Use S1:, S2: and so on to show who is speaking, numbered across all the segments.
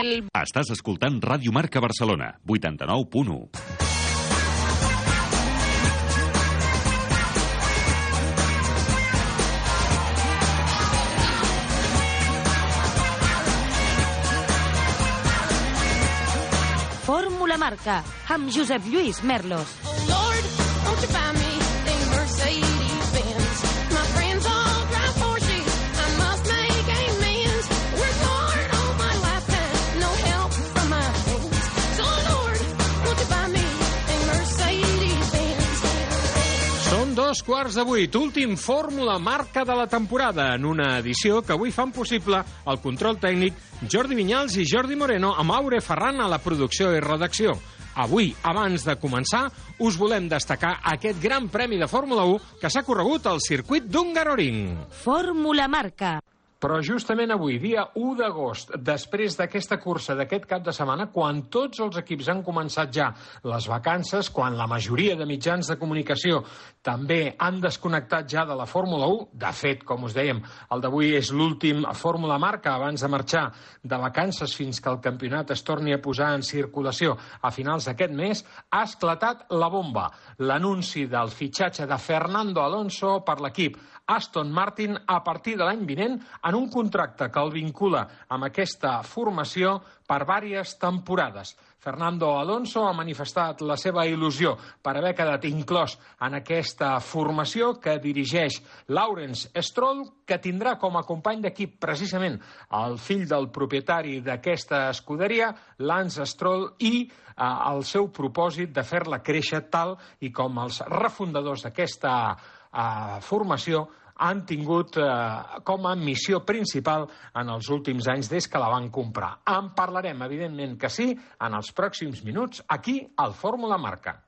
S1: el...
S2: Estàs escoltant Ràdio Marca Barcelona, 89.1.
S3: Fórmula Marca, amb Josep Lluís Merlos.
S4: Oh Lord, won't you buy me
S5: dos quarts de vuit, últim Fórmula Marca de la temporada, en una edició que avui fan possible el control tècnic Jordi Vinyals i Jordi Moreno amb Aure Ferran a la producció i redacció. Avui, abans de començar, us volem destacar aquest gran premi de Fórmula 1 que s'ha corregut al circuit d'Ungaroring.
S3: Fórmula Marca.
S5: Però justament avui, dia 1 d'agost, després d'aquesta cursa d'aquest cap de setmana, quan tots els equips han començat ja les vacances, quan la majoria de mitjans de comunicació també han desconnectat ja de la Fórmula 1, de fet, com us dèiem, el d'avui és l'últim Fórmula Marca abans de marxar de vacances fins que el campionat es torni a posar en circulació a finals d'aquest mes, ha esclatat la bomba, l'anunci del fitxatge de Fernando Alonso per l'equip Aston Martin a partir de l'any vinent en un contracte que el vincula amb aquesta formació per vàries temporades. Fernando Alonso ha manifestat la seva il·lusió per haver quedat inclòs en aquesta formació que dirigeix Lawrence Stroll, que tindrà com a company d'equip precisament el fill del propietari d'aquesta escuderia, Lance Stroll, i eh, el seu propòsit de fer-la créixer tal i com els refundadors d'aquesta eh, formació han tingut eh, com a missió principal en els últims anys des que la van comprar. En parlarem, evidentment que sí, en els pròxims minuts, aquí al Fórmula Marca.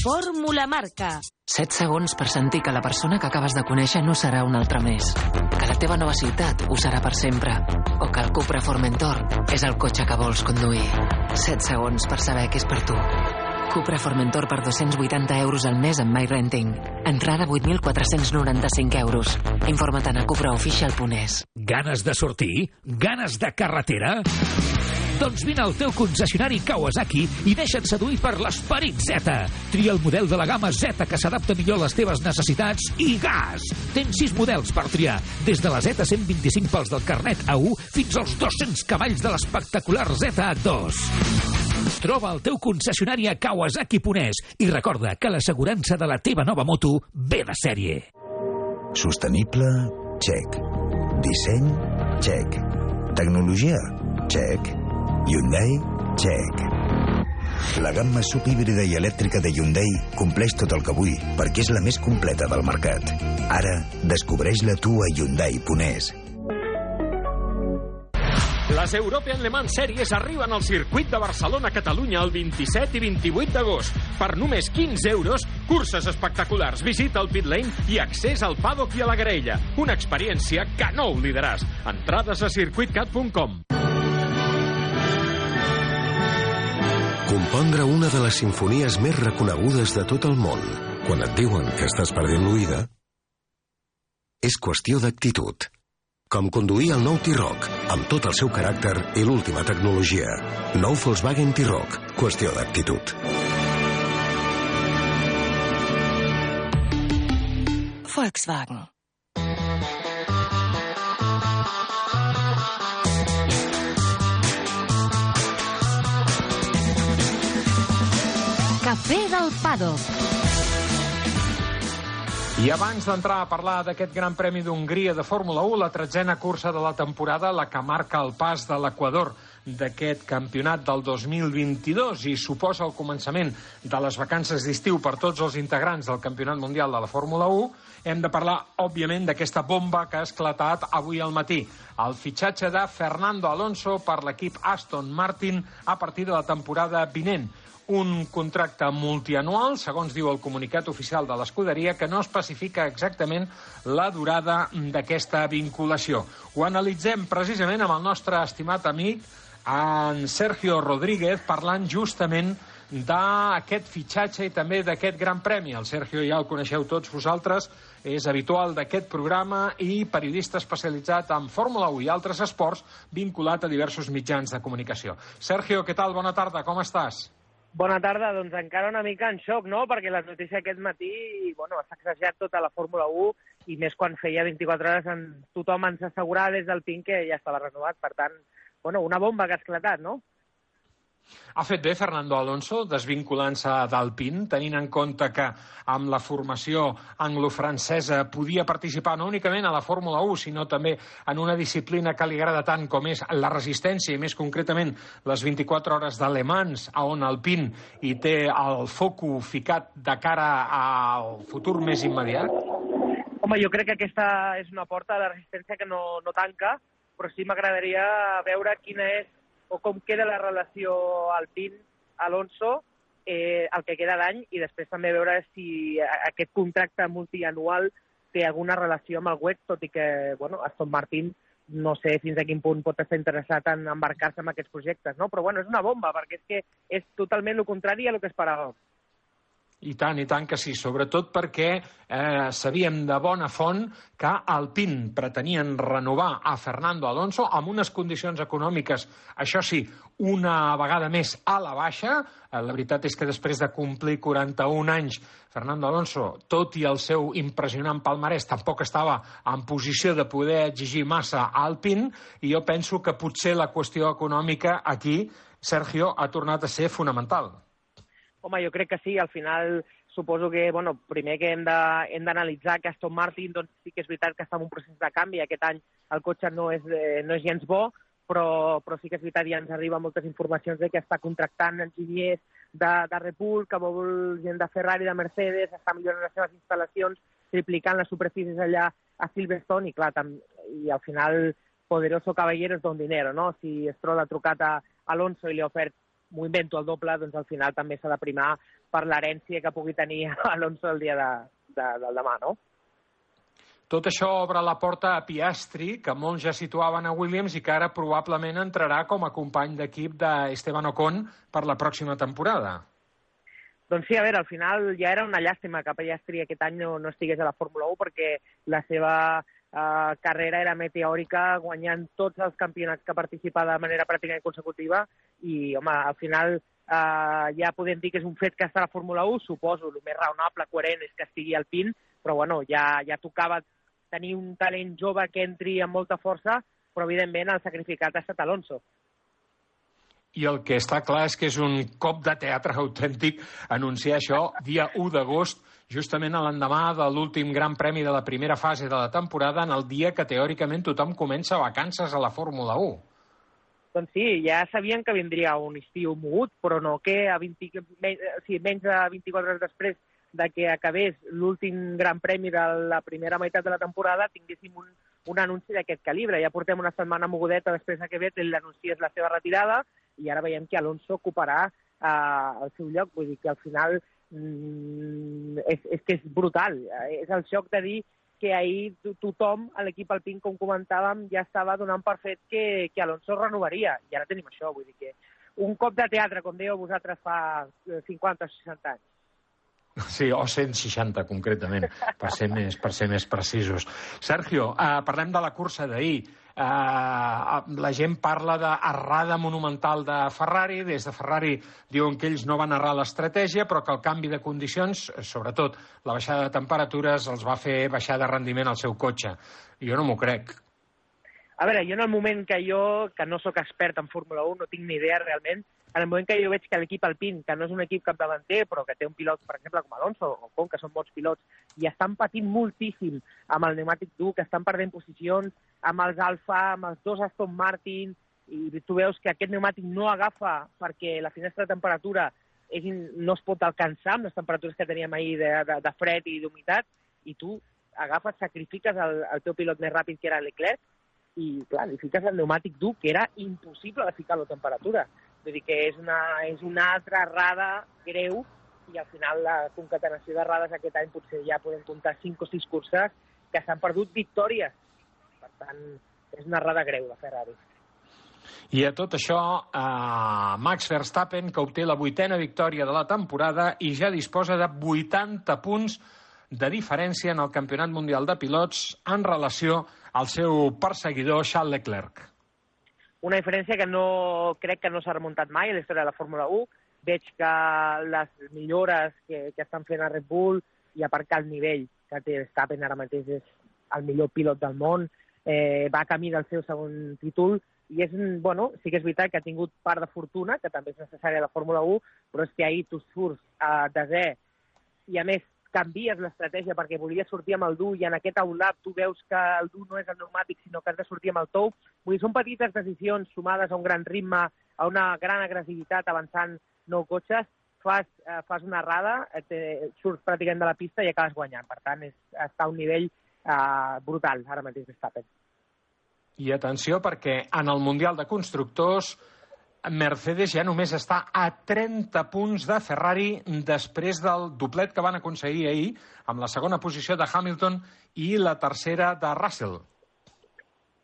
S3: Fórmula Marca.
S6: 7 segons per sentir que la persona que acabes de conèixer no serà una altra més. Que la teva nova ciutat ho serà per sempre. O que el Cupra Formentor és el cotxe que vols conduir. 7 segons per saber que és per tu. Cupra Formentor per 280 euros al mes amb MyRenting. Entrada 8.495 euros. Informa't a cupraofficial.es.
S7: Ganes de sortir? Ganes de carretera? Doncs vine al teu concessionari Kawasaki i deixa't seduir per l'esperit Z. Tria el model de la gamma Z que s'adapta millor a les teves necessitats i gas! Tens sis models per triar, des de la Z125 pels del carnet A1 fins als 200 cavalls de l'espectacular ZA2. Troba el teu concessionari a Kawasaki Ponès i recorda que l'assegurança de la teva nova moto ve de sèrie.
S8: Sostenible, check. Disseny, check. Tecnologia, check. Hyundai, check. La gamma subhíbrida i elèctrica de Hyundai compleix tot el que vull perquè és la més completa del mercat. Ara, descobreix-la tu a Hyundai Ponès.
S5: Les European Le Mans Series arriben al circuit de Barcelona-Catalunya el 27 i 28 d'agost. Per només 15 euros, curses espectaculars, visita al pit lane i accés al paddock i a la graella. Una experiència que no oblidaràs. Entrades a circuitcat.com.
S9: Compondre una de les sinfonies més reconegudes de tot el món, quan et diuen que estàs perdent l'oïda, és qüestió d'actitud. Com conduir el nou T-Roc, amb tot el seu caràcter i l'última tecnologia. Nou Volkswagen T-Roc, qüestió d'actitud.
S6: Volkswagen.
S3: Cafè del Pado.
S5: I abans d'entrar a parlar d'aquest Gran Premi d'Hongria de Fórmula 1, la tretzena cursa de la temporada, la que marca el pas de l'Equador d'aquest campionat del 2022 i suposa el començament de les vacances d'estiu per tots els integrants del Campionat Mundial de la Fórmula 1, hem de parlar, òbviament, d'aquesta bomba que ha esclatat avui al matí. El fitxatge de Fernando Alonso per l'equip Aston Martin a partir de la temporada vinent un contracte multianual, segons diu el comunicat oficial de l'escuderia, que no especifica exactament la durada d'aquesta vinculació. Ho analitzem precisament amb el nostre estimat amic, en Sergio Rodríguez, parlant justament d'aquest fitxatge i també d'aquest gran premi. El Sergio ja el coneixeu tots vosaltres, és habitual d'aquest programa i periodista especialitzat en Fórmula 1 i altres esports vinculat a diversos mitjans de comunicació. Sergio, què tal? Bona tarda, com estàs?
S1: Bona tarda, doncs encara una mica en xoc, no? Perquè la notícia aquest matí, bueno, s'ha exagerat tota la Fórmula 1 i més quan feia 24 hores en, tothom ens assegurava des del PIN que ja estava renovat. Per tant, bueno, una bomba que ha esclatat, no?
S5: Ha fet bé Fernando Alonso desvinculant-se d'Alpine, tenint en compte que amb la formació anglo-francesa podia participar no únicament a la Fórmula 1, sinó també en una disciplina que li agrada tant com és la resistència, i més concretament les 24 hores de Le Mans, a on Alpine hi té el foco ficat de cara al futur més immediat?
S1: Home, jo crec que aquesta és una porta de resistència que no, no tanca, però sí m'agradaria veure quina és o com queda la relació Alpine-Alonso eh, el que queda d'any i després també veure si aquest contracte multianual té alguna relació amb el WEC, tot i que bueno, Aston Martin no sé fins a quin punt pot estar interessat en embarcar-se en aquests projectes, no? però bueno, és una bomba, perquè és que és totalment el contrari a el que esperàvem.
S5: I tant, i tant que sí, sobretot perquè eh, sabíem de bona font que Alpine pretenien renovar a Fernando Alonso amb unes condicions econòmiques, això sí, una vegada més a la baixa. Eh, la veritat és que després de complir 41 anys, Fernando Alonso, tot i el seu impressionant palmarès, tampoc estava en posició de poder exigir massa a Alpine, i jo penso que potser la qüestió econòmica aquí, Sergio, ha tornat a ser fonamental.
S1: Home, jo crec que sí, al final suposo que, bueno, primer que hem d'analitzar que Aston Martin doncs, sí que és veritat que està en un procés de canvi, aquest any el cotxe no és, eh, no és gens bo, però, però sí que és veritat, ja ens arriben moltes informacions de que està contractant enginyers de, de Red Bull, que vol gent de Ferrari, de Mercedes, està millorant les seves instal·lacions, triplicant les superfícies allà a Silverstone, i clar, tam, i al final poderoso caballero es don dinero, no? Si Stroll ha trucat a Alonso i li ha ofert m'ho invento el doble, doncs al final també s'ha de primar per l'herència que pugui tenir Alonso el dia de, de, del demà, no?
S5: Tot això obre la porta a Piastri, que molts ja situaven a Williams i que ara probablement entrarà com a company d'equip d'Esteban Ocon per la pròxima temporada.
S1: Doncs sí, a veure, al final ja era una llàstima que Piastri aquest any no, no estigués a la Fórmula 1 perquè la seva eh, carrera era meteòrica, guanyant tots els campionats que participa de manera pràcticament consecutiva i, home, al final eh, ja podem dir que és un fet que està a la Fórmula 1, suposo, el més raonable, coherent és que estigui al PIN, però bueno, ja, ja tocava tenir un talent jove que entri amb molta força, però evidentment el sacrificat ha estat Alonso.
S5: I el que està clar és que és un cop de teatre autèntic anunciar això dia 1 d'agost, justament a l'endemà de l'últim gran premi de la primera fase de la temporada, en el dia que teòricament tothom comença vacances a la Fórmula 1.
S1: Doncs sí, ja sabien que vindria un estiu mogut, però no que a 20, men, o menys de 24 hores després de que acabés l'últim gran premi de la primera meitat de la temporada tinguéssim un, un anunci d'aquest calibre. Ja portem una setmana mogudeta després de que Vettel anunciés la seva retirada i ara veiem que Alonso ocuparà eh, el seu lloc. Vull dir que al final mm, és, és que és brutal. Eh, És el xoc de dir que ahir to- tothom a l'equip alpín, com comentàvem, ja estava donant per fet que, que Alonso renovaria. I ara tenim això, vull dir que un cop de teatre, com dèieu vosaltres fa eh, 50 o 60 anys.
S5: Sí, o 160 concretament, per ser més, per ser més precisos. Sergio, eh, parlem de la cursa d'ahir. Eh, la gent parla d'errada monumental de Ferrari. Des de Ferrari diuen que ells no van errar l'estratègia, però que el canvi de condicions, sobretot la baixada de temperatures, els va fer baixar de rendiment al seu cotxe. Jo no m'ho crec.
S1: A veure, jo en el moment que jo, que no sóc expert en Fórmula 1, no tinc ni idea realment, en el moment que jo veig que l'equip Alpine, que no és un equip capdavanter, però que té un pilot, per exemple, com Alonso o Com, que són bons pilots, i estan patint moltíssim amb el pneumàtic dur, que estan perdent posicions amb els Alfa, amb els dos Aston Martin, i tu veus que aquest pneumàtic no agafa perquè la finestra de temperatura és, no es pot alcançar amb les temperatures que teníem ahir de, de, de fred i d'humitat, i tu agafes, sacrifiques el, el teu pilot més ràpid, que era Leclerc, i clar, li fiques el pneumàtic dur, que era impossible de ficar-lo a temperatura. Vull dir que és una, és una altra errada greu i al final la concatenació d'errades aquest any potser ja podem comptar 5 o 6 curses que s'han perdut victòries. Per tant, és una errada greu de Ferrari.
S5: I a tot això, eh, Max Verstappen, que obté la vuitena victòria de la temporada i ja disposa de 80 punts de diferència en el Campionat Mundial de Pilots en relació al seu perseguidor Charles Leclerc.
S1: Una diferència que no crec que no s'ha remuntat mai a la història de la Fórmula 1. Veig que les millores que, que estan fent a Red Bull i a part que el nivell que té Verstappen ara mateix és el millor pilot del món, eh, va camí del seu segon títol i és, bueno, sí que és veritat que ha tingut part de fortuna, que també és necessària a la Fórmula 1, però és que ahir tu surts a desè i a més canvies l'estratègia perquè volia sortir amb el dur i en aquest aulap tu veus que el dur no és el pneumàtic sinó que has de sortir amb el tou. Vull dir, són petites decisions sumades a un gran ritme, a una gran agressivitat avançant nou cotxes, fas, eh, fas una errada, eh, te, surts pràcticament de la pista i acabes guanyant. Per tant, és, està a un nivell eh, brutal ara mateix Verstappen.
S5: I atenció perquè en el Mundial de Constructors Mercedes ja només està a 30 punts de Ferrari després del doblet que van aconseguir ahir amb la segona posició de Hamilton i la tercera de Russell.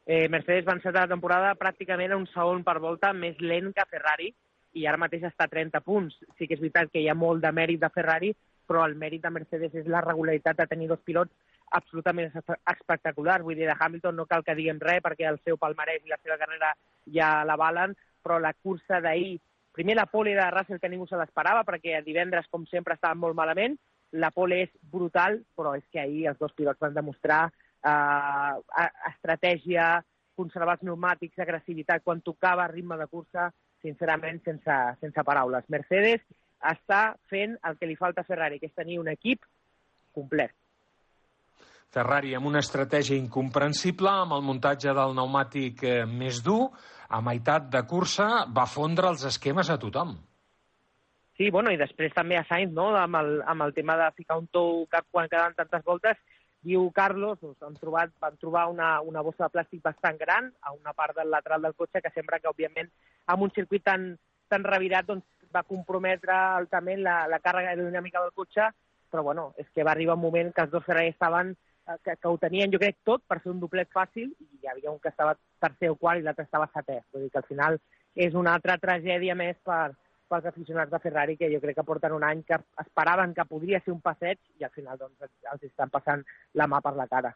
S1: Eh, Mercedes va encetar la temporada pràcticament un segon per volta més lent que Ferrari i ara mateix està a 30 punts. Sí que és veritat que hi ha molt de mèrit de Ferrari, però el mèrit de Mercedes és la regularitat de tenir dos pilots absolutament espe- espectaculars. Vull dir, de Hamilton no cal que diguem res perquè el seu palmarès i la seva carrera ja l'avalen, però la cursa d'ahir, primer la pole de Russell que ningú se l'esperava perquè divendres, com sempre, estaven molt malament, la pole és brutal, però és que ahir els dos pilots van demostrar eh, a- estratègia, conservar els pneumàtics, agressivitat, quan tocava ritme de cursa, sincerament, sense, sense paraules. Mercedes està fent el que li falta a Ferrari, que és tenir un equip complet.
S5: Ferrari amb una estratègia incomprensible, amb el muntatge del pneumàtic eh, més dur, a meitat de cursa va fondre els esquemes a tothom.
S1: Sí, bueno, i després també a Sainz, no?, amb el, amb el tema de ficar un tou cap quan quedaven tantes voltes, diu Carlos, doncs, han trobat, van trobar una, una bossa de plàstic bastant gran a una part del lateral del cotxe que sembla que, òbviament, amb un circuit tan, tan revirat, doncs, va comprometre altament la, la càrrega aerodinàmica del cotxe, però, bueno, és que va arribar un moment que els dos Ferrari estaven que, que ho tenien, jo crec, tot per fer un doblet fàcil i hi havia un que estava tercer o quart i l'altre estava setè. Vull dir que al final és una altra tragèdia més per, pels aficionats de Ferrari que jo crec que porten un any que esperaven que podria ser un passeig i al final doncs, els estan passant la mà per la cara.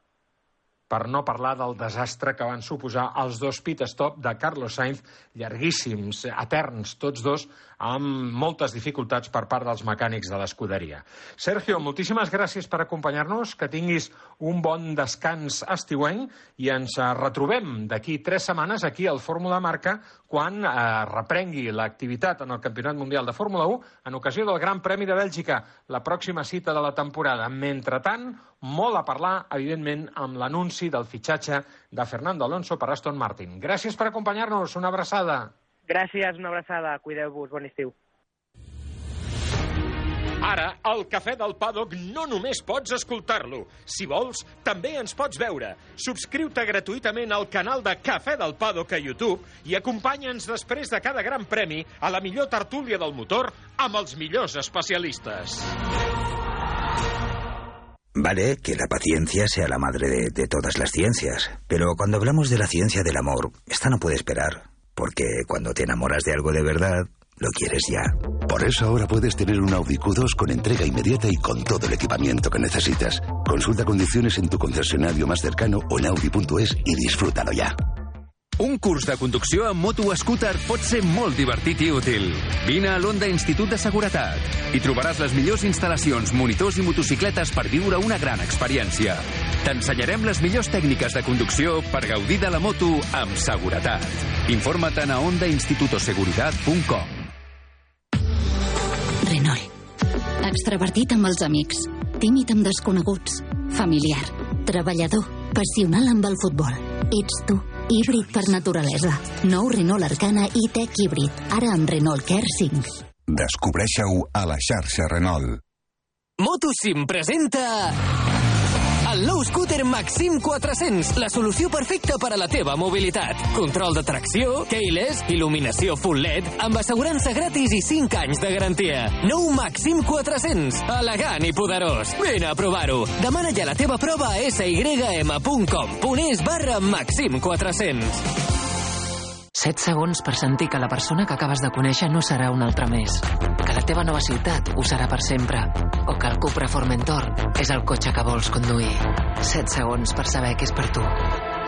S5: Per no parlar del desastre que van suposar els dos pit stop de Carlos Sainz, llarguíssims, eterns, tots dos, amb moltes dificultats per part dels mecànics de l'escuderia. Sergio, moltíssimes gràcies per acompanyar-nos, que tinguis un bon descans estiuenc i ens retrobem d'aquí tres setmanes aquí al Fórmula Marca quan eh, reprengui l'activitat en el Campionat Mundial de Fórmula 1 en ocasió del Gran Premi de Bèlgica, la pròxima cita de la temporada. Mentrestant, molt a parlar, evidentment, amb l'anunci del fitxatge de Fernando Alonso per Aston Martin. Gràcies per acompanyar-nos. Una abraçada.
S1: Gràcies, una abraçada. Cuideu-vos. Bon estiu.
S10: Ara, al Cafè del Paddock no només pots escoltar-lo. Si vols, també ens pots veure. Subscriu-te gratuïtament al canal de Cafè del Paddock a YouTube i acompanya'ns després de cada gran premi a la millor tertúlia del motor amb els millors especialistes.
S8: Vale, que la paciencia sea la madre de, todas las ciencias, pero cuando hablamos de la ciencia del amor, esta no puede esperar, porque cuando te enamoras de algo de verdad, lo quieres ya.
S9: Por eso ahora puedes tener un Audi Q2 con entrega inmediata y con todo el equipamiento que necesitas. Consulta condiciones en tu concesionario más cercano o en audi.es y disfrútalo ya.
S11: Un curs de conducció amb moto scooter pot ser molt divertit i útil. Vine a l'Onda Institut de Seguretat i trobaràs les millors instal·lacions, monitors i motocicletes per viure una gran experiència. T'ensenyarem les millors tècniques de conducció per gaudir de la moto amb seguretat. Informa't a ondainstitutoseguridad.com
S12: Renault. Extravertit amb els amics, tímid amb desconeguts, familiar, treballador, passional amb el futbol. Ets tu, híbrid per naturalesa. Nou Renault Arcana i Tech híbrid, ara amb Renault Care 5.
S13: Descobreixeu a la xarxa Renault.
S14: Motosim presenta el nou scooter Maxim 400, la solució perfecta per a la teva mobilitat. Control de tracció, keyless, il·luminació full LED, amb assegurança gratis i 5 anys de garantia. Nou Maxim 400, elegant i poderós. Vine a provar-ho. Demana ja la teva prova a sym.com.es barra Maxim 400.
S6: 7 segons per sentir que la persona que acabes de conèixer no serà un altre més. Que la teva nova ciutat ho serà per sempre. O que el Cupra Formentor és el cotxe que vols conduir. 7 segons per saber que és per tu.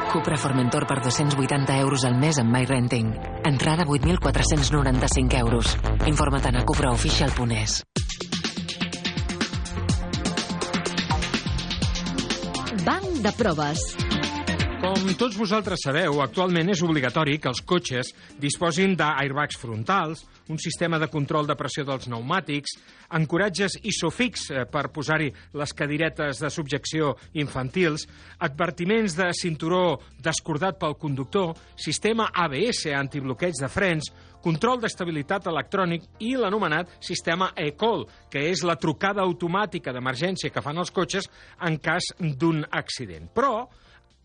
S6: Cupra Formentor per 280 euros al mes amb MyRenting. Entrada 8.495 euros. Informa't a cupraofficial.es.
S3: Banc de proves.
S5: Com tots vosaltres sabeu, actualment és obligatori que els cotxes disposin d'airbags frontals, un sistema de control de pressió dels pneumàtics, ancoratges isofix eh, per posar-hi les cadiretes de subjecció infantils, advertiments de cinturó descordat pel conductor, sistema ABS antibloqueig de frens, control d'estabilitat electrònic i l'anomenat sistema e-call, que és la trucada automàtica d'emergència que fan els cotxes en cas d'un accident. Però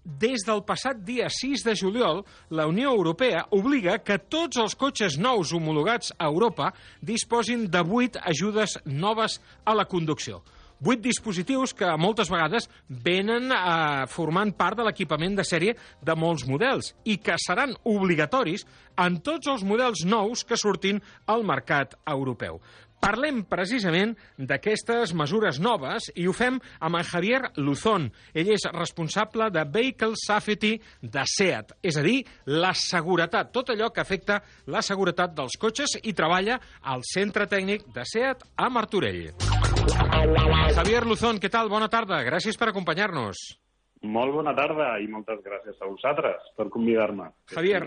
S5: des del passat dia 6 de juliol, la Unió Europea obliga que tots els cotxes nous homologats a Europa disposin de 8 ajudes noves a la conducció. Vuit dispositius que moltes vegades venen eh, formant part de l'equipament de sèrie de molts models i que seran obligatoris en tots els models nous que surtin al mercat europeu. Parlem precisament d'aquestes mesures noves i ho fem amb en Javier Luzón. Ell és responsable de Vehicle Safety de SEAT, és a dir, la seguretat, tot allò que afecta la seguretat dels cotxes i treballa al centre tècnic de SEAT a Martorell. Javier Luzón, què tal? Bona tarda, gràcies per acompanyar-nos.
S15: Molt bona tarda i moltes gràcies a vosaltres per convidar-me.
S5: Javier.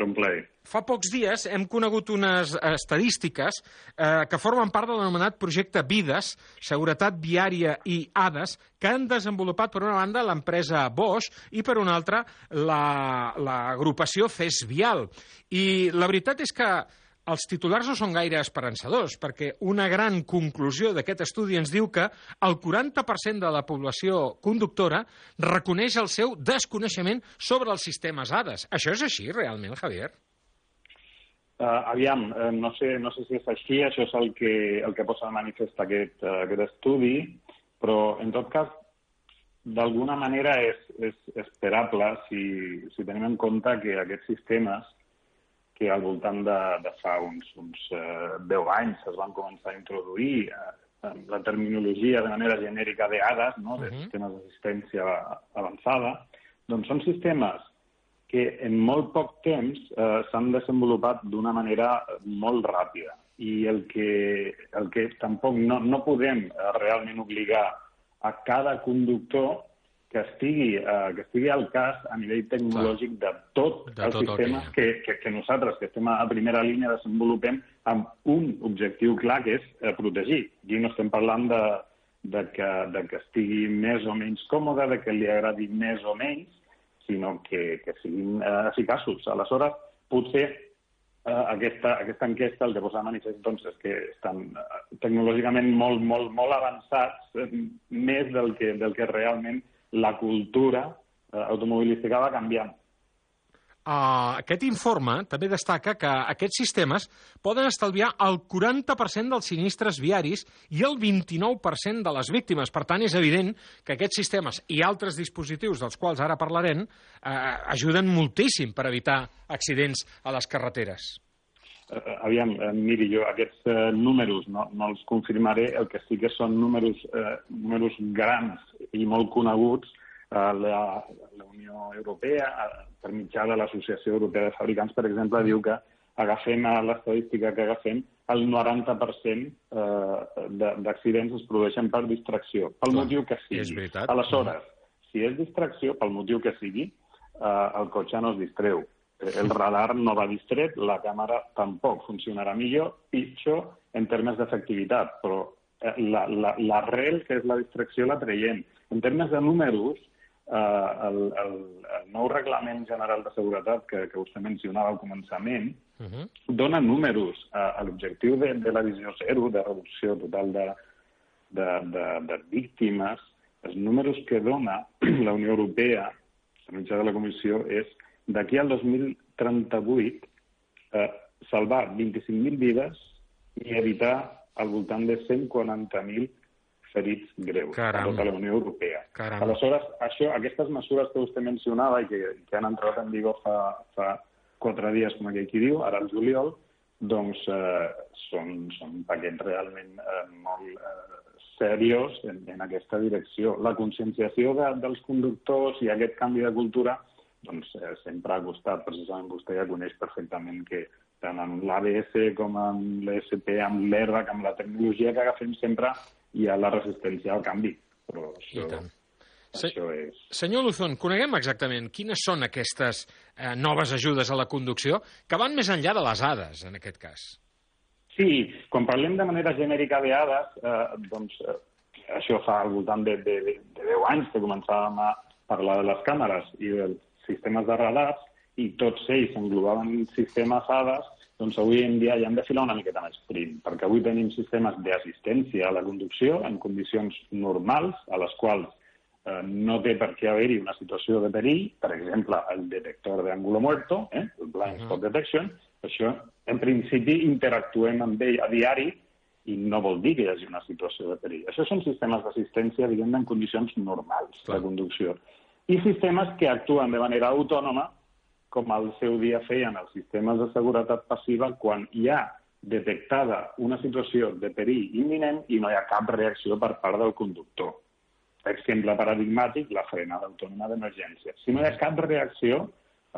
S5: Fa pocs dies hem conegut unes estadístiques eh, que formen part de l'anomenat projecte Vides, Seguretat Viària i ADAS, que han desenvolupat per una banda l'empresa Bosch i per una altra la- l'agrupació la, CES Vial. I la veritat és que els titulars no són gaire esperançadors, perquè una gran conclusió d'aquest estudi ens diu que el 40% de la població conductora reconeix el seu desconeixement sobre els sistemes ADAS. Això és així, realment, Javier?
S15: Uh, aviam, uh, no, sé, no sé si és així, això és el que, el que posa de manifest aquest, uh, aquest estudi, però en tot cas, d'alguna manera és, és esperable si, si tenim en compte que aquests sistemes que al voltant de, de fa uns, uns uh, 10 anys es van començar a introduir uh, la terminologia de manera genèrica de ADAS, no? de
S16: Mhm.
S15: sistemes d'assistència avançada, doncs són sistemes que en molt poc temps eh, s'han desenvolupat d'una manera molt ràpida. I el que, el que tampoc no, no podem eh, realment obligar a cada conductor que estigui, eh, que estigui al cas a nivell tecnològic de tot
S5: De
S15: els
S5: tot el
S15: sistemes
S5: ha.
S15: que, que, que nosaltres, que estem a primera línia, desenvolupem amb un objectiu clar, que és eh, protegir. Aquí no estem parlant de, de, que, de que estigui més o menys còmode, de que li agradi més o menys, sinó que, que siguin eh, eficaços. Aleshores, potser eh, aquesta, aquesta enquesta el que posa de manifest doncs, és que estan eh, tecnològicament molt, molt, molt avançats, eh, més del que, del que realment la cultura eh, automobilística va canviant.
S5: Uh, aquest informe també destaca que aquests sistemes poden estalviar el 40% dels sinistres viaris i el 29% de les víctimes. Per tant, és evident que aquests sistemes i altres dispositius dels quals ara parlarem uh, ajuden moltíssim per evitar accidents a les carreteres.
S15: Eh, aviam, eh, miri, jo aquests eh, números no, no els confirmaré, el que sí que són números, eh, números grans i molt coneguts. Eh, la, la Unió Europea, eh, per mitjà de l'Associació Europea de Fabricants, per exemple, diu que agafem a l'estadística que agafem, el 90% eh, de- d'accidents es produeixen per distracció, pel
S5: Clar,
S15: motiu que sigui.
S5: és veritat.
S15: Aleshores, si és distracció, pel motiu que sigui, eh, el cotxe no es distreu. Eh, El radar no va distret, la càmera tampoc funcionarà millor, pitjor en termes d'efectivitat, però eh, la- la- l'arrel, que és la distracció, la traiem. En termes de números, eh, el, el, el nou reglament general de seguretat que, que vostè mencionava al començament
S5: Uh -huh.
S15: dona números a, a l'objectiu de, de la visió zero, de reducció total de, de, de, de víctimes, els números que dona la Unió Europea, a mitjà de la Comissió, és d'aquí al 2038 eh, salvar 25.000 vides i evitar al voltant de 140.000 ferits greus
S5: Caram.
S15: a tota la Unió Europea.
S5: Caram.
S15: Aleshores, això, aquestes mesures que vostè mencionava i que, que han entrat en vigor fa, fa quatre dies, com aquell qui diu, ara el juliol, doncs eh, són, són paquets realment eh, molt eh, serios en, en aquesta direcció. La conscienciació de, dels conductors i aquest canvi de cultura doncs, eh, sempre ha costat, precisament vostè ja coneix perfectament que tant amb l'ABS com amb l'ESP, amb l'ERDAC, amb la tecnologia que agafem sempre, hi ha la resistència al canvi. Però això,
S5: Se
S15: això és...
S5: Senyor Luzón, coneguem exactament quines són aquestes eh, noves ajudes a la conducció que van més enllà de les ADAS, en aquest cas.
S15: Sí, quan parlem de manera genèrica de ADAS, eh, doncs eh, això fa al voltant de, de, de 10 anys que començàvem a parlar de les càmeres i dels sistemes de radars i tots ells englobaven sistemes ADAS, doncs avui en dia ja hem de filar una miqueta més prim, perquè avui tenim sistemes d'assistència a la conducció en condicions normals, a les quals eh, no té per què haver-hi una situació de perill, per exemple, el detector d'ángulo muerto, eh, el blind spot detection, això en principi interactuem amb ell a diari i no vol dir que hi hagi una situació de perill. Això són sistemes d'assistència, diguem en condicions normals de conducció. I sistemes que actuen de manera autònoma, com al seu dia feien els sistemes de seguretat passiva quan hi ha detectada una situació de perill imminent i no hi ha cap reacció per part del conductor. Exemple paradigmàtic, la frenada autònoma d'emergència. Si no hi ha cap reacció,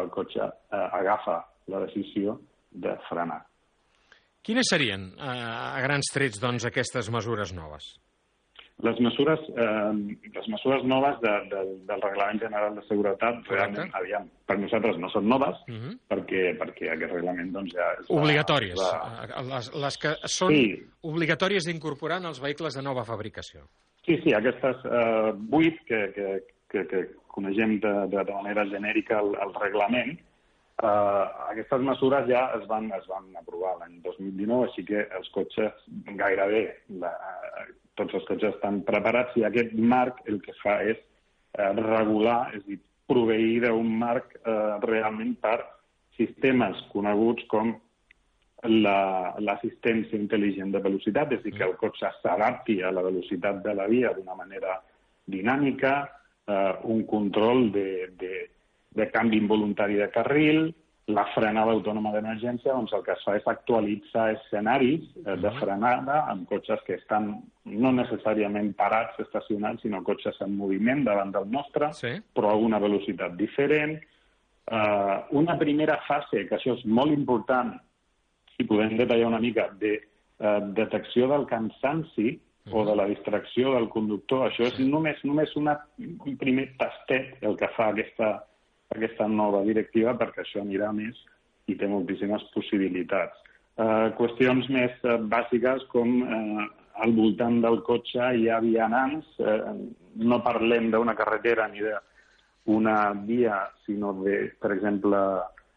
S15: el cotxe eh, agafa la decisió de frenar.
S5: Quines serien, eh, a grans trets, doncs, aquestes mesures noves?
S15: Les mesures, eh, les mesures noves de, de, del Reglament General de Seguretat, realment, aviam, per nosaltres no són noves,
S5: Uh -huh.
S15: perquè, perquè aquest reglament doncs, ja... És
S5: Obligatòries.
S15: La,
S5: Eh, Les, les que són
S15: Sí.
S5: obligatòries d'incorporar en els vehicles de nova fabricació.
S15: Sí, sí, aquestes eh, vuit que, que, que, que coneixem de, de, de manera genèrica el, el reglament, eh, aquestes mesures ja es van, es van aprovar l'any 2019, així que els cotxes gairebé, la, tots els cotxes estan preparats i aquest marc el que fa és eh, regular, és dir, proveir d'un marc eh, realment per sistemes coneguts com la- l'assistència intel·ligent de velocitat, és a dir, que el cotxe s'adapti a la velocitat de la via d'una manera dinàmica, eh, un control de, de, de canvi involuntari de carril, la frenada autònoma d'emergència, doncs el que es fa és actualitzar escenaris eh, de frenada amb cotxes que estan no necessàriament parats, estacionats, sinó cotxes en moviment davant del nostre,
S5: sí.
S15: però a una velocitat diferent. Eh, una primera fase, que això és molt important, si podem detallar una mica, de eh, detecció del cansanci o de la distracció del conductor. Això és només, només una, un primer tastet el que fa aquesta, aquesta nova directiva, perquè això anirà més i té moltíssimes possibilitats. Eh, qüestions més eh, bàsiques com eh, al voltant del cotxe hi ha vianants, eh, no parlem d'una carretera ni d'una via, sinó de, per exemple,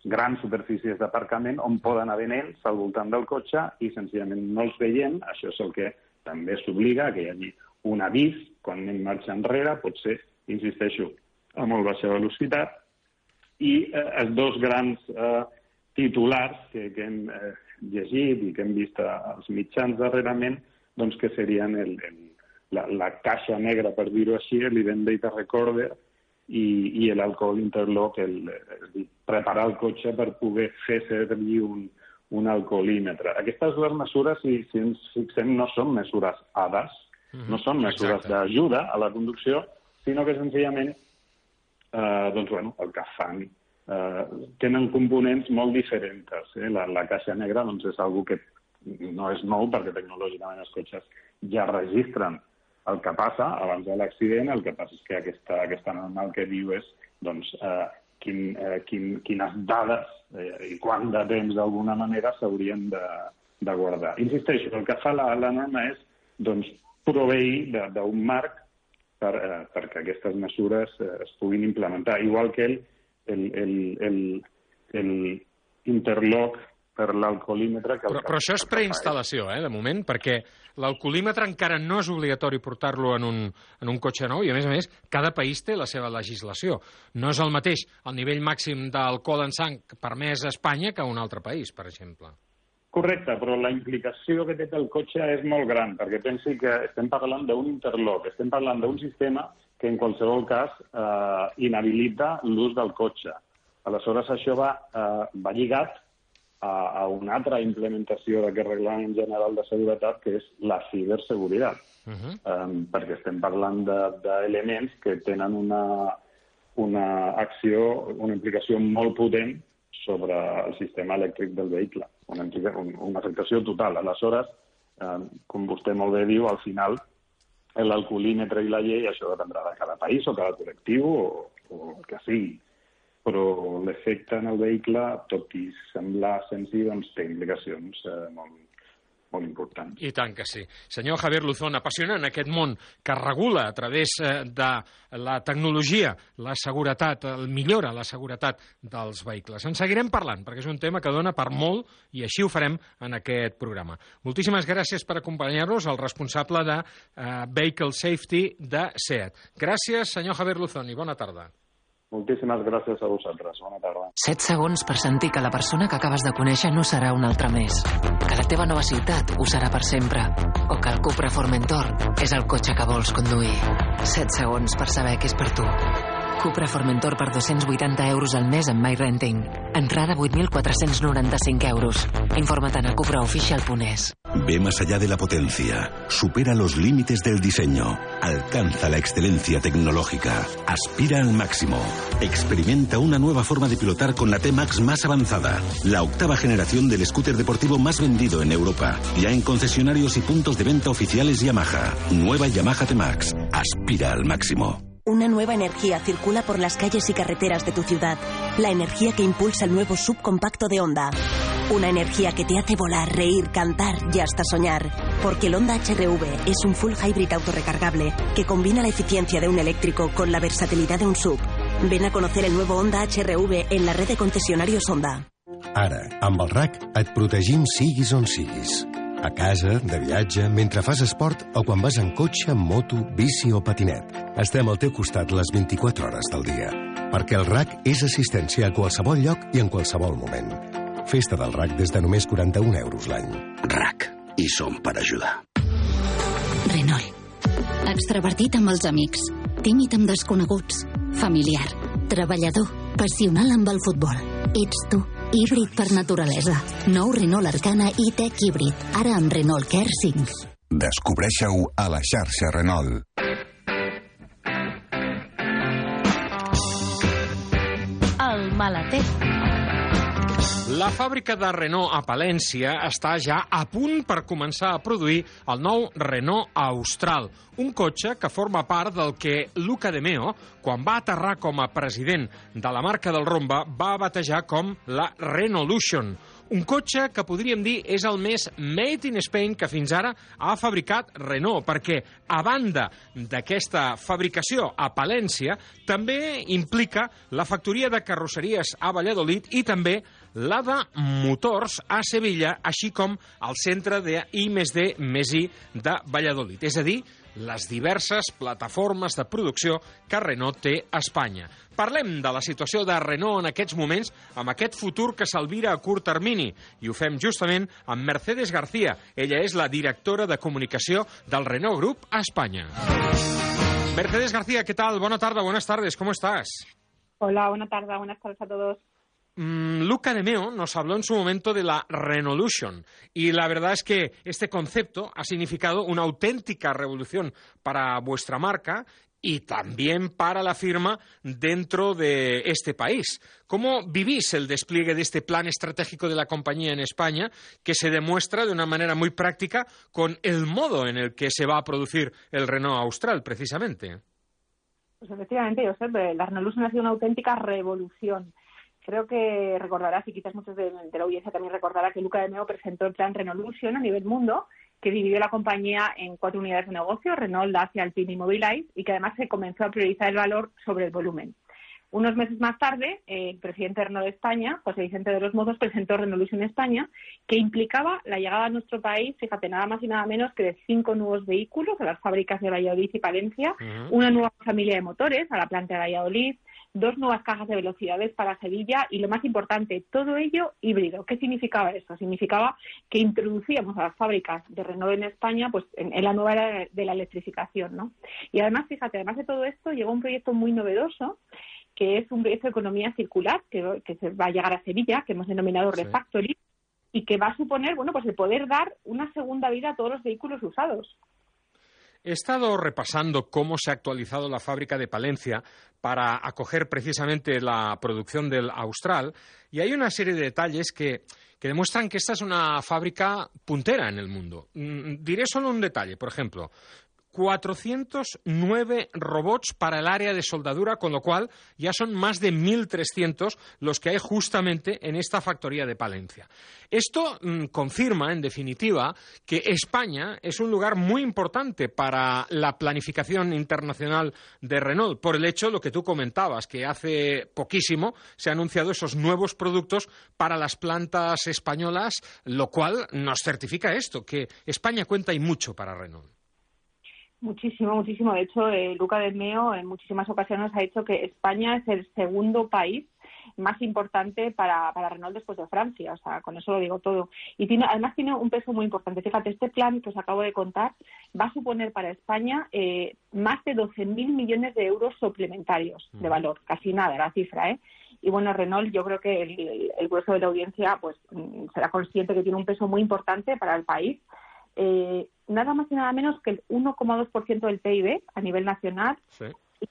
S15: grans superfícies d'aparcament on poden haver nens al voltant del cotxe i senzillament no els veiem. Això és el que també s'obliga, que hi hagi un avís quan anem marxa enrere, pot ser, insisteixo, a molt baixa velocitat. I eh, els dos grans eh, titulars que, que hem eh, llegit i que hem vist als mitjans darrerament, doncs que serien el, el, la, la caixa negra, per dir-ho així, l'Event Data Recorder, i, i l'alcohol interlock, el, és dir, preparar el cotxe per poder fer servir un, un alcoholímetre. Aquestes dues mesures, si, si ens fixem, no són mesures ADAS, no són mesures d'ajuda a la conducció, sinó que senzillament eh, doncs, bueno, el que fan eh, tenen components molt diferents. Eh? La, la caixa negra doncs, és algo que no és nou perquè tecnològicament els cotxes ja registren el que passa abans de l'accident, el que passa és que aquesta, aquesta normal que diu és doncs, eh, quin, eh, quin, quines dades eh, i quant de temps d'alguna manera s'haurien de, de guardar. Insisteixo, el que fa la, la norma és doncs, proveir d'un marc per, eh, perquè aquestes mesures eh, es puguin implementar, igual que el, el, el, el, el interlock per l'alcoholímetre.
S5: Però, però això és preinstal·lació, eh, de moment, perquè l'alcoholímetre encara no és obligatori portar-lo en, un, en un cotxe nou i, a més a més, cada país té la seva legislació. No és el mateix el nivell màxim d'alcohol en sang permès a Espanya que a un altre país, per exemple.
S15: Correcte, però la implicació que té pel cotxe és molt gran, perquè pensi que estem parlant d'un interlock, estem parlant d'un sistema que en qualsevol cas eh, inhabilita l'ús del cotxe. Aleshores, això va, eh, va lligat a, a una altra implementació d'aquest reglament general de seguretat, que és la ciberseguretat,
S5: Uh -huh.
S15: um, perquè estem parlant de- d'elements de, que tenen una, una acció, una implicació molt potent sobre el sistema elèctric del vehicle, una, un- una afectació total. Aleshores, eh, com vostè molt bé diu, al final l'alcoholímetre i la llei, això dependrà de cada país o cada col·lectiu o, o el que sigui. Però l'efecte en el vehicle, tot i semblar senzill, doncs té implicacions eh, molt, molt importants.
S5: I tant que sí. Senyor Javier Luzón, apassionant aquest món que regula a través eh, de la tecnologia, la seguretat, el millora la seguretat dels vehicles. En seguirem parlant, perquè és un tema que dona per molt i així ho farem en aquest programa. Moltíssimes gràcies per acompanyar-nos, el responsable de eh, Vehicle Safety de SEAT. Gràcies, senyor Javier Luzón, i bona tarda.
S15: Moltíssimes gràcies a vosaltres. Bona tarda.
S6: 7 segons per sentir que la persona que acabes de conèixer no serà una altra més. Que la teva nova ciutat ho serà per sempre. O que el Cupra Formentor és el cotxe que vols conduir. 7 segons per saber que és per tu. Cupra Formentor per 280 euros al mes amb MyRenting. Entrada 8.495 euros. Informa't a cupraofficial.es.
S16: Ve más allá de la potencia, supera los límites del diseño, alcanza la excelencia tecnológica, aspira al máximo, experimenta una nueva forma de pilotar con la T-Max más avanzada, la octava generación del scooter deportivo más vendido en Europa, ya en concesionarios y puntos de venta oficiales Yamaha. Nueva Yamaha T-Max, aspira al máximo.
S17: Una nueva energía circula por las calles y carreteras de tu ciudad. La energía que impulsa el nuevo subcompacto de Honda. Una energía que te hace volar, reír, cantar y hasta soñar. Porque el Honda HRV es un full hybrid autorrecargable que combina la eficiencia de un eléctrico con la versatilidad de un sub. Ven a conocer el nuevo Honda HRV en la red de concesionarios Honda.
S9: Ara, amb el RAC, et protegim on siguis. A casa, de viatge, mentre fas esport o quan vas en cotxe, moto, bici o patinet. Estem al teu costat les 24 hores del dia. Perquè el RAC és assistència a qualsevol lloc i en qualsevol moment. Festa del RAC des de només 41 euros l'any.
S16: RAC. I som per ajudar.
S12: Renault. Extravertit amb els amics, tímid amb desconeguts, familiar, treballador, passional amb el futbol. Ets tu, híbrid per naturalesa. Nou Renault Arcana i Tech híbrid, ara amb Renault Care 5.
S13: Descobreixeu a la xarxa Renault.
S3: El maleter.
S5: La fàbrica de Renault a Palència està ja a punt per començar a produir el nou Renault Austral, un cotxe que forma part del que Luca De Meo, quan va aterrar com a president de la marca del Romba, va batejar com la Renaulution, un cotxe que podríem dir és el més made in Spain que fins ara ha fabricat Renault, perquè a banda d'aquesta fabricació a Palència, també implica la factoria de carrosseries a Valladolid i també la de motors a Sevilla, així com el centre de I més D més I de Valladolid. És a dir, les diverses plataformes de producció que Renault té a Espanya. Parlem de la situació de Renault en aquests moments, amb aquest futur que s'alvira a curt termini, i ho fem justament amb Mercedes García. Ella és la directora de comunicació del Renault Group a Espanya. Mercedes García, ¿qué tal? Buena tarde, buenas tardes, ¿cómo estás?
S18: Hola, buena tarde, buenas tardes a todos.
S5: Mm, Luca de Meo nos habló en su momento de la Renaulution y la verdad es que este concepto ha significado una auténtica revolución para vuestra marca y también para la firma dentro de este país. ¿Cómo vivís el despliegue de este plan estratégico de la compañía en España que se demuestra de una manera muy práctica con el modo en el que se va a producir el Renault Austral, precisamente?
S18: Pues efectivamente, Josep, la Renaulution ha sido una auténtica revolución. Creo que recordarás, y quizás muchos de, de la audiencia también recordará, que Luca de Meo presentó el plan Renaulution a nivel mundo, que dividió la compañía en cuatro unidades de negocio, Renault, Dacia, Alpine y Mobilize, y que además se comenzó a priorizar el valor sobre el volumen. Unos meses más tarde, eh, el presidente de Renault de España, José Vicente de los Mozos, presentó Renaulution España, que implicaba la llegada a nuestro país, fíjate, nada más y nada menos que de cinco nuevos vehículos a las fábricas de Valladolid y Palencia, una nueva familia de motores a la planta de Valladolid, dos nuevas cajas de velocidades para Sevilla y lo más importante, todo ello híbrido. ¿Qué significaba eso? Significaba que introducíamos a las fábricas de Renault en España pues en, en la nueva era de la electrificación, ¿no? Y además, fíjate, además de todo esto, llegó un proyecto muy novedoso que es un proyecto de economía circular que, que se va a llegar a Sevilla, que hemos denominado Refactory, y que va a suponer, bueno, pues el poder dar una segunda vida a todos los vehículos usados.
S5: He estado repasando cómo se ha actualizado la fábrica de Palencia para acoger precisamente la producción del Austral y hay una serie de detalles que, que demuestran que esta es una fábrica puntera en el mundo. Mm, Diré solo un detalle, por ejemplo. 409 robots para el área de soldadura, con lo cual ya son más de 1.300 los que hay justamente en esta factoría de Palencia. Esto mm, confirma, en definitiva, que España es un lugar muy importante para la planificación internacional de Renault, por el hecho, lo que tú comentabas, que hace poquísimo se han anunciado esos nuevos productos para las plantas españolas, lo cual nos certifica esto, que España cuenta y mucho para Renault.
S18: Muchísimo, muchísimo. De hecho, eh, Luca del Meo en muchísimas ocasiones ha dicho que España es el segundo país más importante para, para Renault después de Francia. O sea, con eso lo digo todo. Y tiene, además tiene un peso muy importante. Fíjate, este plan que os acabo de contar va a suponer para España eh, más de 12.000 millones de euros suplementarios de valor. Casi nada la cifra, ¿eh? Y bueno, Renault, yo creo que el, el, el grueso de la audiencia pues mm, será consciente que tiene un peso muy importante para el país. Eh, nada más y nada menos que el 1,2% del PIB a nivel nacional,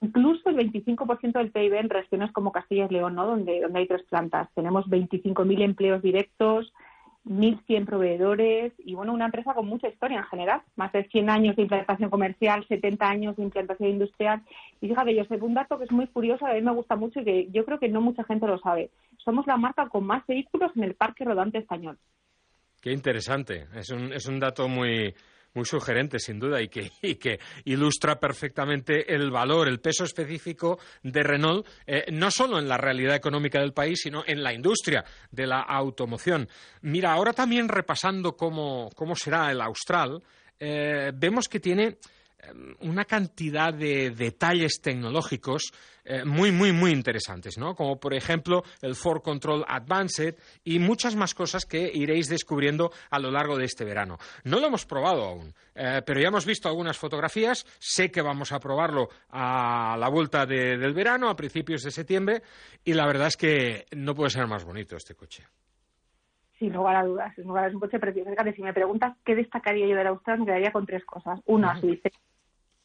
S18: incluso el 25% del PIB en regiones como Castilla y León, ¿no? donde, donde hay tres plantas. Tenemos 25.000 empleos directos, 1.100 proveedores y, bueno, una empresa con mucha historia en general. Más de 100 años de implantación comercial, 70 años de implantación industrial. Y fíjate, yo sé un dato que es muy curioso, a mí me gusta mucho y que yo creo que no mucha gente lo sabe. Somos la marca con más vehículos en el parque rodante español.
S5: Qué interesante. Es un, es un dato muy, muy sugerente, sin duda, y que, ilustra perfectamente el valor, el peso específico de Renault, eh, no solo en la realidad económica del país, sino en la industria de la automoción. Mira, ahora también repasando cómo, cómo será el Austral, eh, vemos que tiene una cantidad de detalles tecnológicos eh, muy, muy, muy interesantes, ¿no? Como por ejemplo el Ford Control Advanced y muchas más cosas que iréis descubriendo a lo largo de este verano. No lo hemos probado aún, eh, pero ya hemos visto algunas fotografías. Sé que vamos a probarlo a la vuelta de- del verano, a principios de septiembre, y la verdad es que no puede ser más bonito este coche.
S18: Sin lugar a dudas, sin lugar a dudas, es un coche precioso. Fíjate, si me preguntas qué destacaría yo del Austral, me quedaría con tres cosas. Una, su diseño.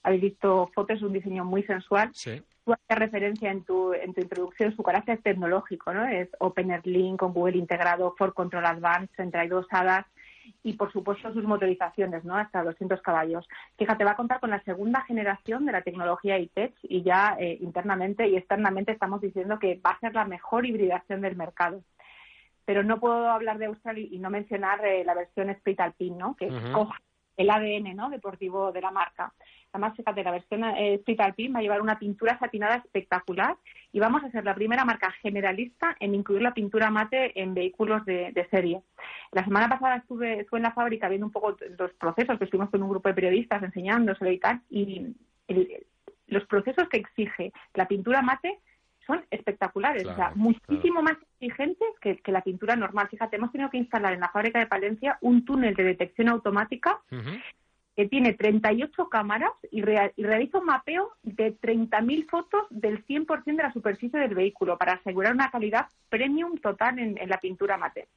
S18: Habéis visto fotos, un diseño muy sensual.
S5: Sí.
S18: Tú hacías referencia en tu, en tu introducción su carácter tecnológico, ¿no? Es Open Air Link con Google integrado, Ford Control Advanced, 32 hadas y, por supuesto, sus motorizaciones, ¿no? Hasta 200 caballos. Fíjate, va a contar con la segunda generación de la tecnología e-Tech y ya eh, internamente y externamente estamos diciendo que va a ser la mejor hibridación del mercado pero no puedo hablar de Austral y, no mencionar eh, la versión Split Alpine, ¿no? Que
S19: Ujú.
S18: coge el ADN ¿no? deportivo de la marca. Además, fíjate, la versión eh, Split Alpine va a llevar una pintura satinada espectacular y vamos a ser la primera marca generalista en incluir la pintura mate en vehículos de, de serie. La semana pasada estuve, estuve en la fábrica viendo un poco los procesos, que estuvimos con un grupo de periodistas enseñándoselo y tal, y el- los procesos que exige la pintura mate son espectaculares, o sea,
S19: Claro,
S18: muchísimo más exigentes que, que la pintura normal. Fíjate, hemos tenido que instalar en la fábrica de Palencia un túnel de detección automática que tiene 38 cámaras y, rea- y realiza un mapeo de 30.000 fotos del 100% de la superficie del vehículo para asegurar una calidad premium total en, en la pintura mate.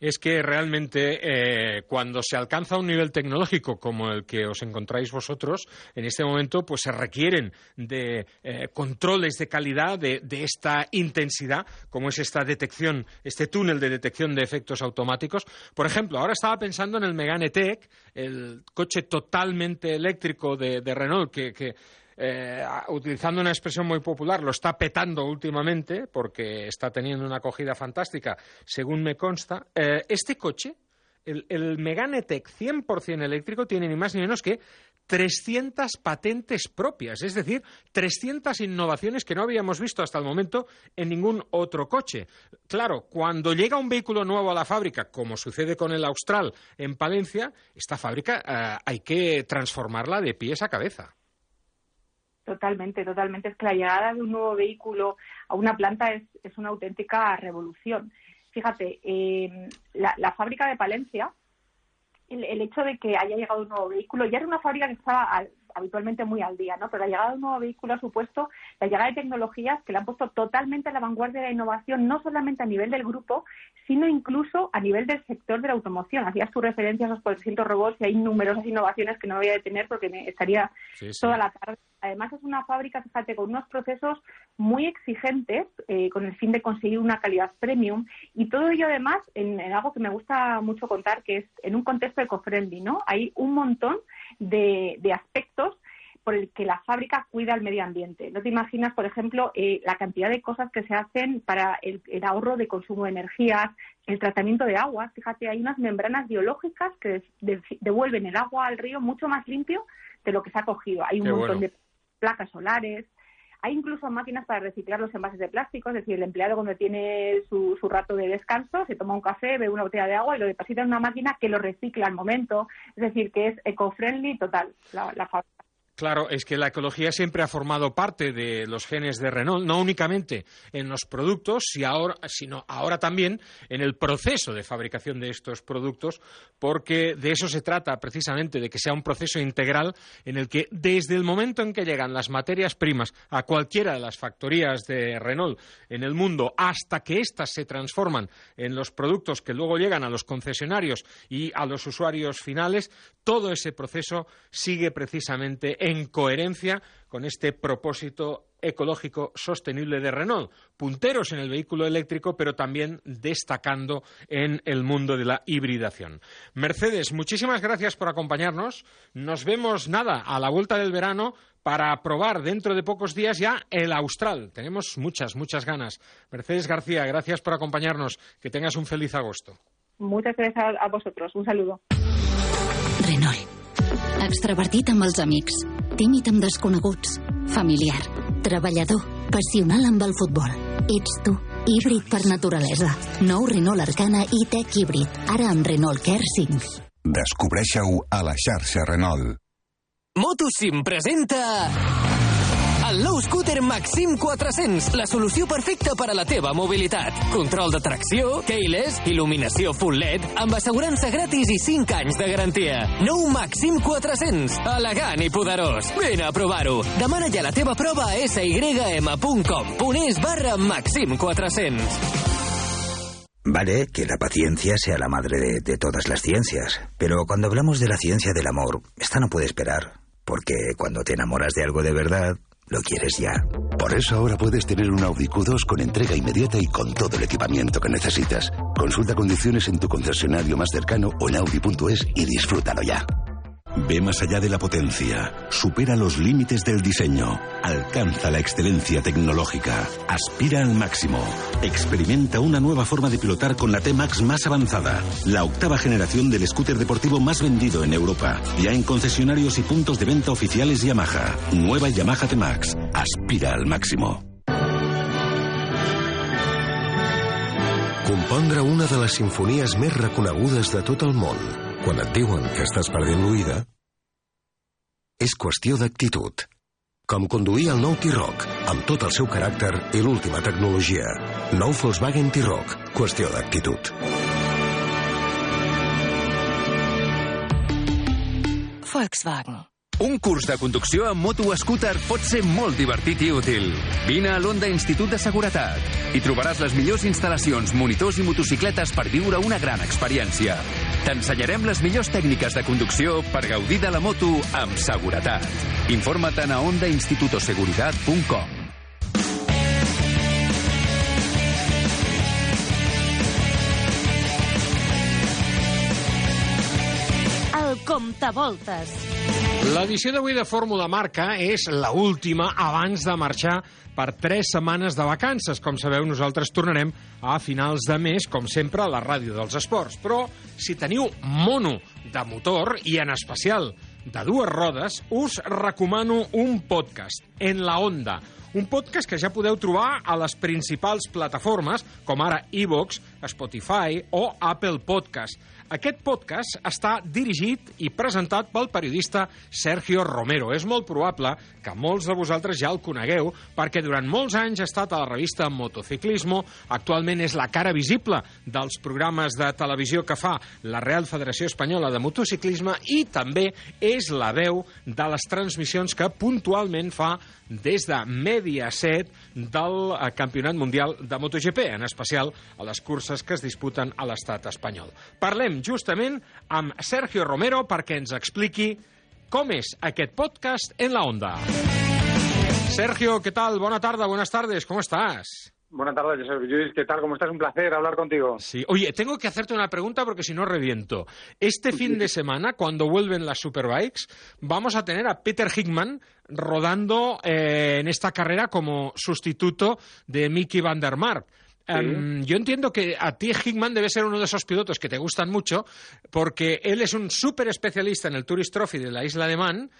S5: Es que realmente eh, cuando se alcanza un nivel tecnológico como el que os encontráis vosotros, en este momento pues se requieren de eh, controles de calidad de, esta intensidad, como es esta detección, este túnel de detección de efectos automáticos. Por ejemplo, ahora estaba pensando en el Megane Tech, el coche totalmente eléctrico de, Renault que eh, utilizando una expresión muy popular, lo está petando últimamente porque está teniendo una acogida fantástica, según me consta. Eh, este coche, el, el Megane Tech 100% eléctrico, tiene ni más ni menos que 300 patentes propias, es decir, 300 innovaciones que no habíamos visto hasta el momento en ningún otro coche. Claro, cuando llega un vehículo nuevo a la fábrica, como sucede con el Austral en Palencia, esta fábrica eh, hay que transformarla de pies a cabeza.
S18: Totalmente, totalmente. Es que la llegada de un nuevo vehículo a una planta es, es una auténtica revolución. Fíjate, eh, la, fábrica de Palencia, el, el hecho de que haya llegado un nuevo vehículo, ya era una fábrica que estaba al- habitualmente muy al día, ¿no? Pero la llegada de un nuevo vehículo ha supuesto la llegada de tecnologías que le han puesto totalmente a la vanguardia de la innovación, no solamente a nivel del grupo, sino incluso a nivel del sector de la automoción. Hacías tu referencia a esos 400 robots y hay numerosas innovaciones que no voy a detener porque me estaría
S5: Sí, sí.
S18: toda la tarde. Además es una fábrica, fíjate, con unos procesos muy exigentes eh, con el fin de conseguir una calidad premium y todo ello además en, en algo que me gusta mucho contar que es en un contexto eco-friendly, ¿no? Hay un montón de, de aspectos por el que la fábrica cuida el medio ambiente. No te imaginas, por ejemplo, eh, la cantidad de cosas que se hacen para el, el ahorro de consumo de energías, el tratamiento de agua. Fíjate, hay unas membranas biológicas que des- devuelven el agua al río mucho más limpio de lo que se ha cogido. Hay un
S5: Qué
S18: montón
S5: bueno.
S18: de placas solares. Hay incluso máquinas para reciclar los envases de plástico, es decir, el empleado cuando tiene su, su rato de descanso se toma un café, bebe una botella de agua y lo deposita en una máquina que lo recicla al momento. Es decir, que es eco-friendly total la, la fábrica.
S5: Claro, es que la ecología siempre ha formado parte de los genes de Renault, no únicamente en los productos, sino ahora también en el proceso de fabricación de estos productos, porque de eso se trata precisamente, de que sea un proceso integral en el que desde el momento en que llegan las materias primas a cualquiera de las factorías de Renault en el mundo hasta que éstas se transforman en los productos que luego llegan a los concesionarios y a los usuarios finales, todo ese proceso sigue precisamente en coherencia con este propósito ecológico sostenible de Renault, punteros en el vehículo eléctrico, pero también destacando en el mundo de la hibridación. Mercedes, muchísimas gracias por acompañarnos. Nos vemos nada a la vuelta del verano para probar dentro de pocos días ya el Austral. Tenemos muchas, muchas ganas. Mercedes García, gracias por acompañarnos. Que tengas un feliz agosto.
S18: Muchas gracias a, a vosotros. Un saludo.
S12: Renault. Extravertit amb els amics, tímid amb desconeguts, familiar, treballador, passional amb el futbol. Ets tu, híbrid per naturalesa. Nou Renault Arcana i Tech híbrid, ara amb Renault Care 5.
S13: Descobreixi-ho a la xarxa Renault.
S14: Motosim presenta el nou scooter Maxim 400, la solució perfecta per a la teva mobilitat. Control de tracció, keyless, il·luminació full LED, amb assegurança gratis i 5 anys de garantia. Nou Maxim 400, elegant i poderós. Vine a provar-ho. Demana ja la teva prova a sym.com.es barra Maxim 400.
S8: Vale, que la paciencia sea la madre de, de todas las ciencias, pero cuando hablamos de la ciencia del amor, esta no puede esperar, porque cuando te enamoras de algo de verdad, lo quieres ya.
S9: Por eso ahora puedes tener un Audi Q2 con entrega inmediata y con todo el equipamiento que necesitas. Consulta condiciones en tu concesionario más cercano o en audi.es y disfrútalo ya.
S16: Ve más allá de la potencia, supera los límites del diseño, alcanza la excelencia tecnológica, aspira al máximo, experimenta una nueva forma de pilotar con la T-Max más avanzada, la octava generación del scooter deportivo más vendido en Europa, ya en concesionarios y puntos de venta oficiales Yamaha. Nueva Yamaha T-Max, aspira al máximo.
S9: Compondre una de les sinfonies més reconegudes de tot el quan et diuen que estàs perdent l'oïda, és qüestió d'actitud. Com conduir el nou T-Roc, amb tot el seu caràcter i l'última tecnologia. Nou Volkswagen T-Roc, qüestió d'actitud.
S6: Volkswagen.
S11: Un curs de conducció amb moto scooter pot ser molt divertit i útil. Vine a l'Onda Institut de Seguretat i trobaràs les millors instal·lacions, monitors i motocicletes per viure una gran experiència. T'ensenyarem les millors tècniques de conducció per gaudir de la moto amb seguretat. Informa't a ondainstitutoseguridad.com
S3: El comptavoltes.
S5: L'edició d'avui de Fórmula Marca és la última abans de marxar per tres setmanes de vacances. Com sabeu, nosaltres tornarem a finals de mes, com sempre, a la ràdio dels esports. Però si teniu mono de motor, i en especial de dues rodes, us recomano un podcast, En la Onda, Un podcast que ja podeu trobar a les principals plataformes, com ara iVoox, Spotify o Apple Podcast. Aquest podcast està dirigit i presentat pel periodista Sergio Romero. És molt probable que molts de vosaltres ja el conegueu perquè durant molts anys ha estat a la revista Motociclismo. Actualment és la cara visible dels programes de televisió que fa la Real Federació Espanyola de Motociclisme i també és la veu de les transmissions que puntualment fa des de Mediaset del eh, Campionat Mundial de MotoGP, en especial a les curses que es disputen a l'estat espanyol. Parlem justament amb Sergio Romero perquè ens expliqui com és aquest podcast en la onda. Sergio, ¿qué tal? Buena tarde, buenas tardes, ¿cómo estás?
S19: Buenas tardes, José Luis. ¿Qué tal? ¿Cómo estás? Un placer hablar contigo.
S5: Sí. Oye, tengo que hacerte una pregunta porque si no reviento. Este fin de semana, cuando vuelven las Superbikes, vamos a tener a Peter Hickman rodando eh, en esta carrera como sustituto de Mickey van der Mark. Um, yo entiendo que a ti Hickman debe ser uno de esos pilotos que te gustan mucho porque él es un súper especialista en el Tourist Trophy de la isla de Man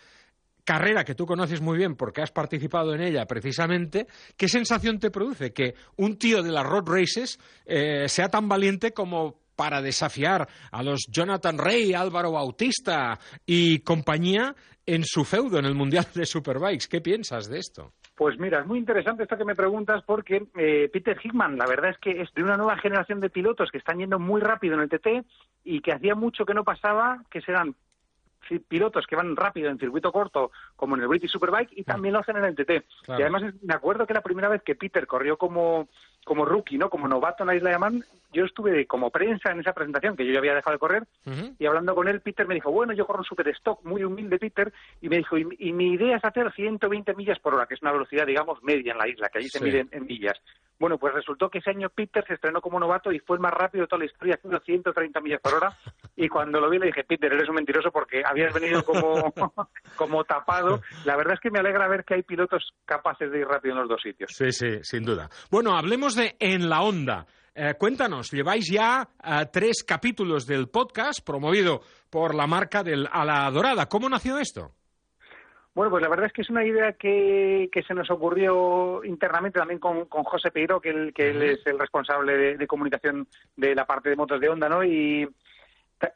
S5: carrera que tú conoces muy bien porque has participado en ella precisamente, ¿qué sensación te produce que un tío de las road races eh, sea tan valiente como para desafiar a los Jonathan Rey, Álvaro Bautista y compañía en su feudo en el Mundial de Superbikes? ¿Qué piensas de esto?
S19: Pues mira, es muy interesante esto que me preguntas porque eh, Peter Hickman, la verdad es que es de una nueva generación de pilotos que están yendo muy rápido en el TT y que hacía mucho que no pasaba, que serán pilotos que van rápido en circuito corto, como en el British Superbike, y también lo hacen en el TT.
S5: Claro.
S19: Y además me acuerdo que la primera vez que Peter corrió como, como rookie, ¿no? Como novato en la Isla de Man, yo estuve como prensa en esa presentación, que yo ya había dejado de correr, y hablando con él, Peter me dijo, bueno, yo corro un super stock, muy humilde Peter, y me dijo, y, y mi idea es hacer 120 millas por hora, que es una velocidad, digamos, media en la isla, que allí se
S5: Sí.
S19: mide en, en millas. Bueno, pues resultó que ese año Peter se estrenó como novato y fue el más rápido de toda la historia, haciendo 130 millas por hora. Y cuando lo vi le dije, Peter, eres un mentiroso porque habías venido como, como tapado. La verdad es que me alegra ver que hay pilotos capaces de ir rápido en los dos sitios.
S5: Sí, sí, sin duda. Bueno, hablemos de En la Onda. Eh, cuéntanos, lleváis ya eh, tres capítulos del podcast promovido por la marca del A la Dorada. ¿Cómo nació esto?
S19: Bueno, pues la verdad es que es una idea que, que se nos ocurrió internamente también con, con José Peiro, que, él, que él es el responsable de, de comunicación de la parte de motos de Honda, ¿no? Y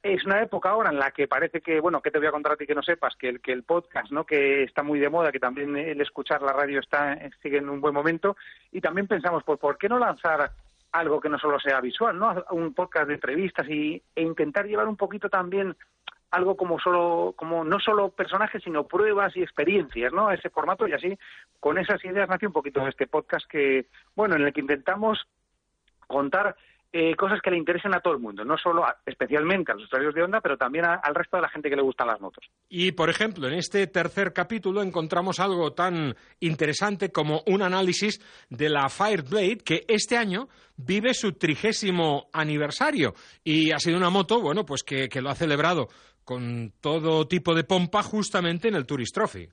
S19: es una época ahora en la que parece que, bueno, que te voy a contar a ti que no sepas, que el, que el podcast, ¿no? Que está muy de moda, que también el escuchar la radio está sigue en un buen momento. Y también pensamos, pues, ¿por qué no lanzar algo que no solo sea visual, ¿no? Un podcast de entrevistas y, e intentar llevar un poquito también algo como solo, como no solo personajes, sino pruebas y experiencias, ¿no? Ese formato y así, con esas ideas nació un poquito este podcast que, bueno, en el que intentamos contar eh, cosas que le interesen a todo el mundo, no solo a- especialmente a los usuarios de Honda, pero también a- al resto de la gente que le gustan las motos.
S5: Y, por ejemplo, en este tercer capítulo encontramos algo tan interesante como un análisis de la Fireblade, que este año vive su trigésimo aniversario. Y ha sido una moto, bueno, pues que, que lo ha celebrado con todo tipo de pompa justamente en el Tourist Trophy.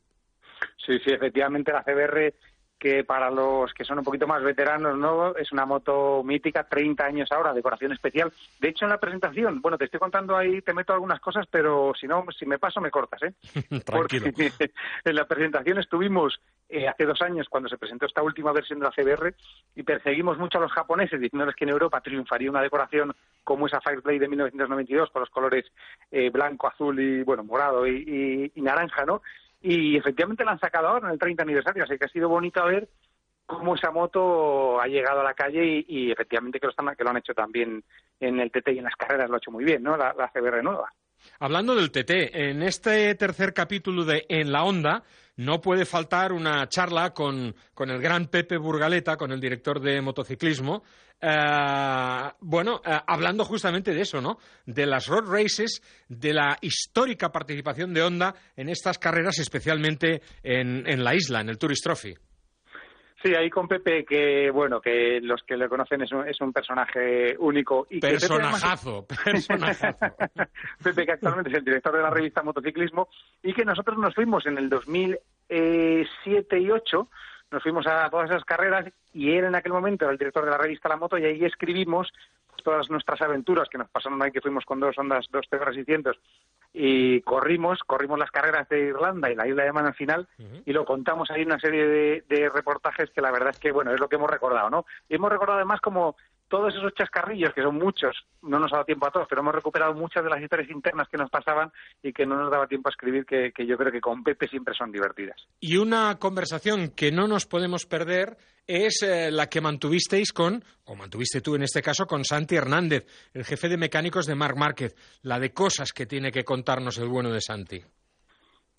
S19: Sí, sí, efectivamente la CBR que para los que son un poquito más veteranos, ¿no? Es una moto mítica, 30 años ahora, decoración especial. De hecho, en la presentación, bueno, te estoy contando ahí, te meto algunas cosas, pero si no, si me paso, me cortas, ¿eh?
S5: Tranquilo.
S19: Porque en la presentación estuvimos eh, hace dos años cuando se presentó esta última versión de la CBR y perseguimos mucho a los japoneses diciéndoles que en Europa triunfaría una decoración como esa Fireblade de 1992 con los colores eh, blanco, azul y, bueno, morado y, y- y naranja, ¿no? Y efectivamente la han sacado ahora en el 30 aniversario, así que ha sido bonito ver cómo esa moto ha llegado a la calle y, efectivamente que lo, que lo han hecho también en el TT y en las carreras, lo ha hecho muy bien, ¿no? La, la CBR nueva.
S5: Hablando del TT, en este tercer capítulo de En la Onda no puede faltar una charla con, con el gran Pepe Burgaleta, con el director de motociclismo, eh, bueno, eh, hablando justamente de eso, ¿no? De las road races, de la histórica participación de Honda en estas carreras, especialmente en, en la isla, en el Tourist Trophy.
S19: Sí, ahí con Pepe, que bueno, que los que le conocen es un, es un personaje único. Y que Pepe,
S5: Personajazo, personajazo.
S19: Pepe, que actualmente es el director de la revista Motociclismo, y que nosotros nos fuimos en el 2007 y 2008, nos fuimos a todas esas carreras, y él en aquel momento era el director de la revista La Moto, y ahí escribimos todas nuestras aventuras que nos pasaron ahí, que fuimos con dos ondas, dos T600 y corrimos, corrimos las carreras de Irlanda y la isla de Man al final y lo contamos ahí en una serie de, de reportajes que la verdad es que, bueno, es lo que hemos recordado, ¿no? Y hemos recordado además como todos esos chascarrillos, que son muchos, no nos ha dado tiempo a todos, pero hemos recuperado muchas de las historias internas que nos pasaban y que no nos daba tiempo a escribir, que, que yo creo que con Pepe siempre son divertidas.
S5: Y una conversación que no nos podemos perder es eh, la que mantuvisteis con, o mantuviste tú en este caso, con Santi Hernández, el jefe de mecánicos de Marc Márquez, la de cosas que tiene que contarnos el bueno de Santi.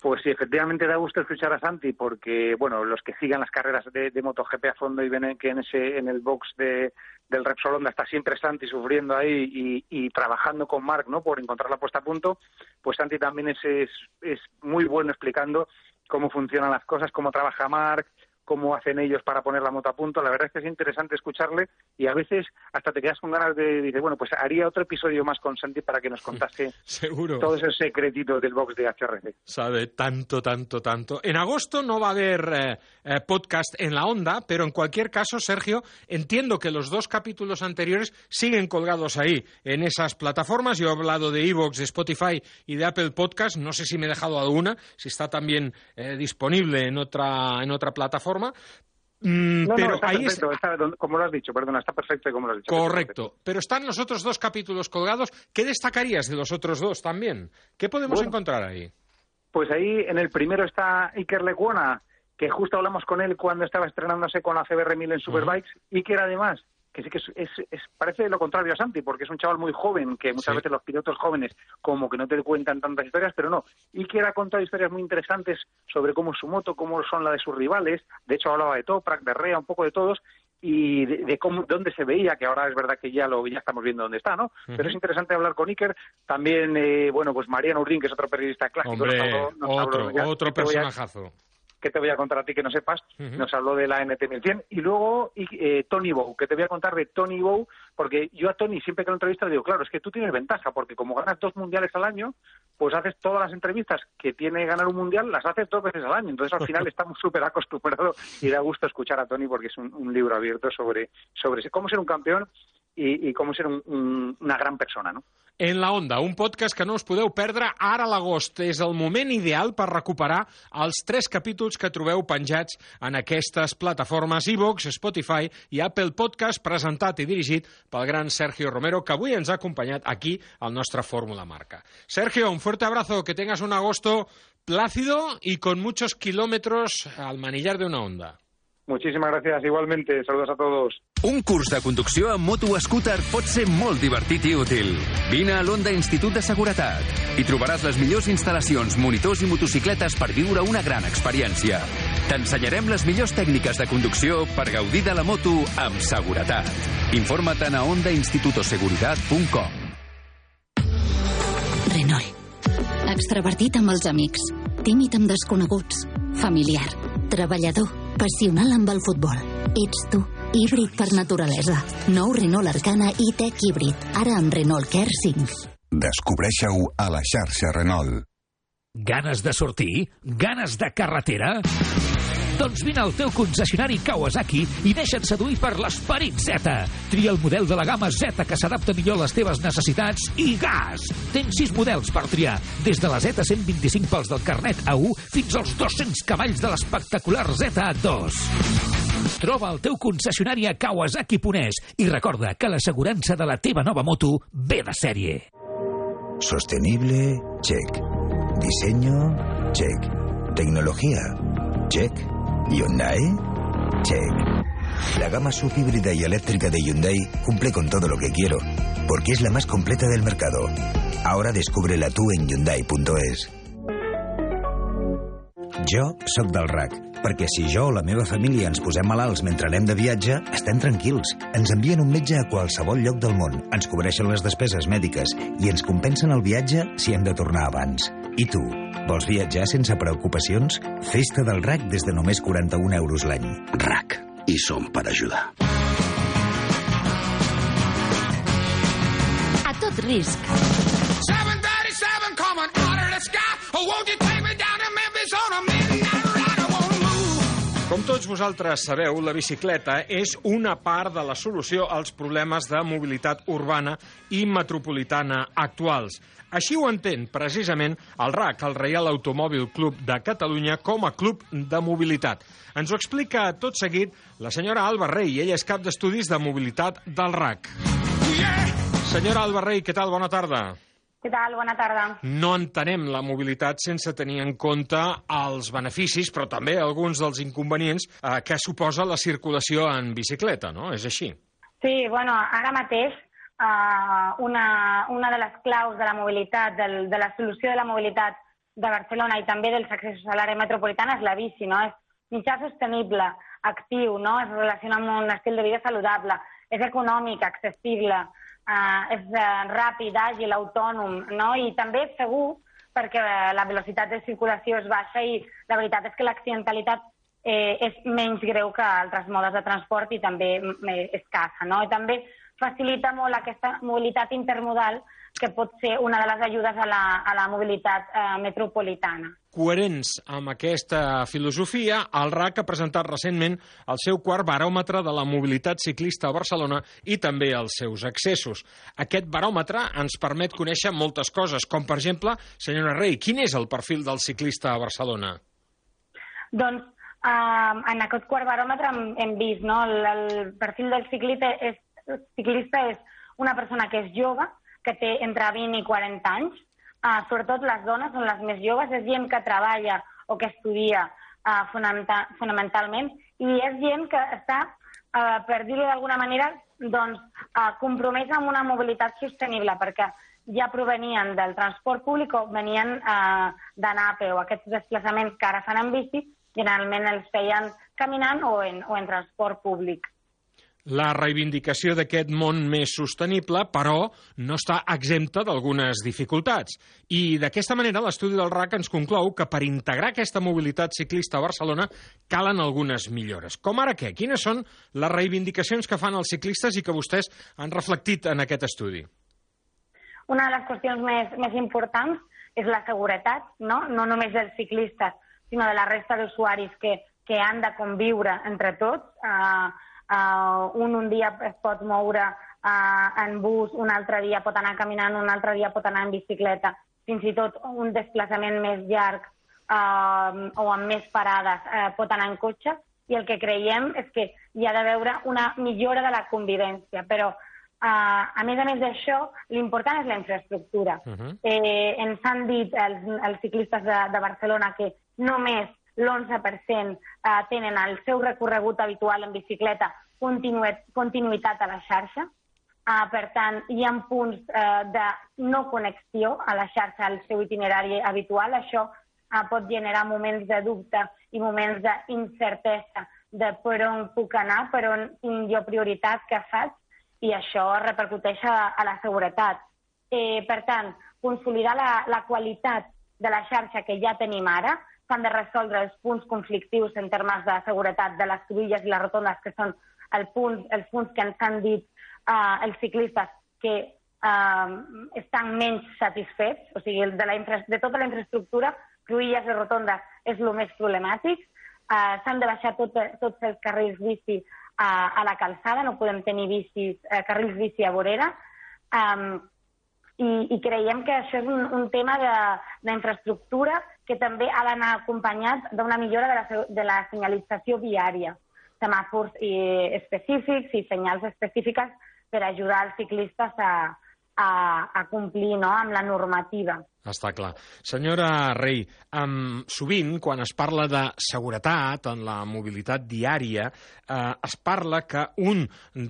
S19: Pues sí, efectivamente da gusto escuchar a Santi porque, bueno, los que sigan las carreras de, de MotoGP a fondo y ven que en ese en el box de, del Repsol Honda está siempre Santi sufriendo ahí y, y trabajando con Marc, ¿no? Por encontrar la puesta a punto, pues Santi también es, es, es muy bueno explicando cómo funcionan las cosas, cómo trabaja Marc, cómo hacen ellos para poner la moto a punto. La verdad es que es interesante escucharle y a veces hasta te quedas con ganas de, dices, bueno, pues haría otro episodio más con Santi para que nos contase
S5: Seguro.
S19: todos esos secretitos del box de HRC.
S5: Sabe tanto, tanto, tanto. En agosto no va a haber eh, eh, podcast en la onda, pero en cualquier caso, Sergio, entiendo que los dos capítulos anteriores siguen colgados ahí, en esas plataformas. Yo he hablado de Evox, de Spotify y de Apple Podcast. No sé si me he dejado alguna, si está también eh, disponible en otra, en otra plataforma. Mm,
S19: No,
S5: pero
S19: no, está
S5: ahí
S19: perfecto, está como lo has dicho, perdona, está perfecto como lo has dicho.
S5: Correcto. Pero están los otros dos capítulos colgados. ¿Qué destacarías de los otros dos también? ¿Qué podemos
S19: Bueno.
S5: encontrar ahí?
S19: Pues ahí en el primero está Iker Lecuona, que justo hablamos con él cuando estaba estrenándose con la CBR 1000 en Superbikes. Iker además, que sí que es, es- es- parece lo contrario a Santi, porque es un chaval muy joven, que muchas
S5: Sí.
S19: veces los pilotos jóvenes como que no te cuentan tantas historias, pero no. Iker ha contado historias muy interesantes sobre cómo es su moto, cómo son la de sus rivales. De hecho hablaba de Toprak, de Rea, un poco de todos y de, de cómo dónde se veía, que ahora es verdad que ya lo ya estamos viendo dónde está, ¿no? Pero es interesante hablar con Iker. También, eh, bueno, pues Mariano Urdín, que es otro periodista clásico.
S5: Hombre,
S19: nos habló- nos habló-
S5: otro,
S19: ya,
S5: otro
S19: que
S5: personajazo.
S19: Que te voy a contar a ti que no sepas. Nos habló de la NT1100. Y luego y, eh, Tony Bow, que te voy a contar de Tony Bow, porque yo a Tony siempre que lo entrevisto le digo, claro, es que tú tienes ventaja, porque como ganas dos mundiales al año, pues haces todas las entrevistas que tiene ganar un mundial, las haces dos veces al año. Entonces al final estamos súper acostumbrados y da gusto escuchar a Tony porque es un, un libro abierto sobre, sobre cómo ser un campeón y, y cómo ser un- un- una gran persona, ¿no?
S5: En la Onda, un podcast que no us podeu perdre ara a l'agost. És el moment ideal per recuperar els tres capítols que trobeu penjats en aquestes plataformes iVox, Spotify i Apple Podcast, presentat i dirigit pel gran Sergio Romero, que avui ens ha acompanyat aquí al nostre Fórmula Marca. Sergio, un fuerte abrazo, que tengas un agosto plácido y con muchos kilómetros al manillar de una onda.
S19: Muchísimas gracias, igualmente. Saludos a todos.
S11: Un curs de conducció amb moto scooter pot ser molt divertit i útil. Vine a l'Onda Institut de Seguretat. Hi trobaràs les millors instal·lacions, monitors i motocicletes per viure una gran experiència. T'ensenyarem les millors tècniques de conducció per gaudir de la moto amb seguretat. Informa't a ondainstitutoseguridad.com
S12: Renault. Extravertit amb els amics, tímid amb desconeguts, familiar, treballador, passional amb el futbol. Ets tu, híbrid per naturalesa. Nou Renault Arcana i Tech híbrid, ara amb Renault Care 5.
S13: Descobreixi-ho a la xarxa Renault.
S7: Ganes de sortir? Ganes de carretera? Doncs vine al teu concessionari Kawasaki i deixa't seduir per l'esperit Z. Tria el model de la gamma Z que s'adapta millor a les teves necessitats i gas! Tens sis models per triar, des de la Z125 pels del carnet A1 fins als 200 cavalls de l'espectacular Z2. Troba el teu concessionari a Kawasaki Ponès i recorda que l'assegurança de la teva nova moto ve de sèrie.
S8: Sostenible, check. Diseño, check. Tecnología, check. Hyundai, check. La gama subhíbrida y eléctrica de Hyundai cumple con todo lo que quiero, porque es la más completa del mercado. Ahora descúbrela tú en Hyundai.es. Jo sóc del RAC, perquè si jo o la meva família ens posem malalts mentre anem de viatge, estem tranquils. Ens envien un metge a qualsevol lloc del món, ens cobreixen les despeses mèdiques i ens compensen el viatge si hem de tornar abans. I tu, vols viatjar sense preocupacions? Festa del RAC des de només 41 euros l'any.
S20: RAC. I som per ajudar.
S3: A tot risc.
S4: 737 coming out of the sky. Oh, won't you take me down to Memphis on a midnight ride? I wanna move.
S5: Com tots vosaltres sabeu, la bicicleta és una part de la solució als problemes de mobilitat urbana i metropolitana actuals. Així ho entén, precisament, el RAC, el Reial Automòbil Club de Catalunya, com a club de mobilitat. Ens ho explica tot seguit la senyora Alba Rey. Ella és cap d'estudis de mobilitat del RAC. Senyora Alba Rey, què tal? Bona tarda.
S21: Què tal? Bona tarda.
S5: No entenem la mobilitat sense tenir en compte els beneficis, però també alguns dels inconvenients eh, que suposa la circulació en bicicleta, no? És així.
S21: Sí, bueno, ara mateix uh, una, una de les claus de la mobilitat, del, de la solució de la mobilitat de Barcelona i també dels accessos a l'àrea metropolitana és la bici, no? És mitjà sostenible, actiu, no? Es relaciona amb un estil de vida saludable, és econòmic, accessible, uh, és uh, ràpid, àgil, autònom, no? I també és segur perquè la velocitat de circulació és baixa i la veritat és que l'accidentalitat eh, és menys greu que altres modes de transport i també mm, escassa, no? I també facilita molt aquesta mobilitat intermodal que pot ser una de les ajudes a la, a la mobilitat eh, metropolitana.
S5: Coherents amb aquesta filosofia, el RAC ha presentat recentment el seu quart baròmetre de la mobilitat ciclista a Barcelona i també els seus accessos. Aquest baròmetre ens permet conèixer moltes coses, com per exemple, senyora Rey, quin és el perfil del ciclista a Barcelona?
S21: Doncs eh, en aquest quart baròmetre hem, hem vist no? el, el perfil del ciclista és, ciclista és una persona que és jove, que té entre 20 i 40 anys, uh, sobretot les dones són les més joves, és gent que treballa o que estudia uh, fonamenta fonamentalment, i és gent que està, uh, per dir-ho d'alguna manera, doncs, uh, compromesa amb una mobilitat sostenible, perquè ja provenien del transport públic o venien uh, d'anar a peu. Aquests desplaçaments que ara fan en bici, generalment els feien caminant o en, o en transport públic
S5: la reivindicació d'aquest món més sostenible, però no està exempta d'algunes dificultats. I d'aquesta manera l'estudi del RAC ens conclou que per integrar aquesta mobilitat ciclista a Barcelona calen algunes millores. Com ara què? Quines són les reivindicacions que fan els ciclistes i que vostès han reflectit en aquest estudi?
S21: Una de les qüestions més, més importants és la seguretat, no? no només dels ciclistes, sinó de la resta d'usuaris que, que han de conviure entre tots. Eh, Uh, un un dia es pot moure uh, en bus, un altre dia pot anar caminant, un altre dia pot anar en bicicleta. Fins i tot un desplaçament més llarg uh, o amb més parades uh, pot anar en cotxe. I el que creiem és que hi ha de veure una millora de la convivència, però uh, a més a més d'això, l'important és la infraestructura. Uh -huh. eh, ens han dit els, els ciclistes de, de Barcelona que només l'11% eh, tenen el seu recorregut habitual en bicicleta continuïtat a la xarxa. Uh, per tant, hi ha punts uh, de no connexió a la xarxa al seu itinerari habitual. Això uh, pot generar moments de dubte i moments d'incertesa de per on puc anar, per on tinc jo prioritat, què faig, i això repercuteix a, a la seguretat. Eh, per tant, consolidar la, la qualitat de la xarxa que ja tenim ara, s'han de resoldre els punts conflictius en termes de seguretat de les cruïlles i les rotondes, que són el punt, els punts que ens han dit uh, els ciclistes que uh, estan menys satisfets, o sigui, de, la infra, de tota la infraestructura, cruïlles i rotondes és el més problemàtic. Uh, S'han de baixar tot, tots els carrils bici uh, a la calçada, no podem tenir bicis, uh, carrils bici a vorera. Um, i, i creiem que això és un, un tema d'infraestructura que també ha d'anar acompanyat d'una millora de la, de la senyalització viària semàfors eh, específics i senyals específiques per ajudar els ciclistes a, a, a complir no, amb la normativa.
S5: Està clar. Senyora Rey, um, sovint, quan es parla de seguretat en la mobilitat diària, eh, es parla que un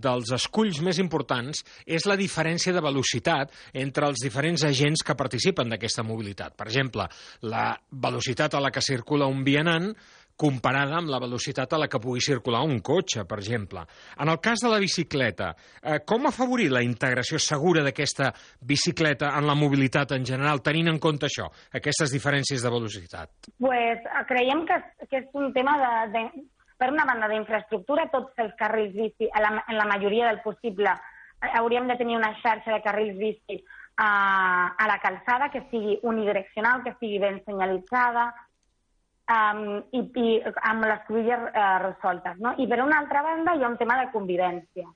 S5: dels esculls més importants és la diferència de velocitat entre els diferents agents que participen d'aquesta mobilitat. Per exemple, la velocitat a la que circula un vianant comparada amb la velocitat a la que pugui circular un cotxe, per exemple. En el cas de la bicicleta, eh, com afavorir la integració segura d'aquesta bicicleta en la mobilitat en general, tenint en compte això, aquestes diferències de velocitat?
S21: Pues, creiem que, que és un tema de, de, per una banda d'infraestructura, tots els carrils bici, en la, en la majoria del possible, eh, hauríem de tenir una xarxa de carrils bici a, eh, a la calçada que sigui unidireccional, que sigui ben senyalitzada, um, i, i amb les cruïlles uh, resoltes. No? I per una altra banda hi ha un tema de convivència.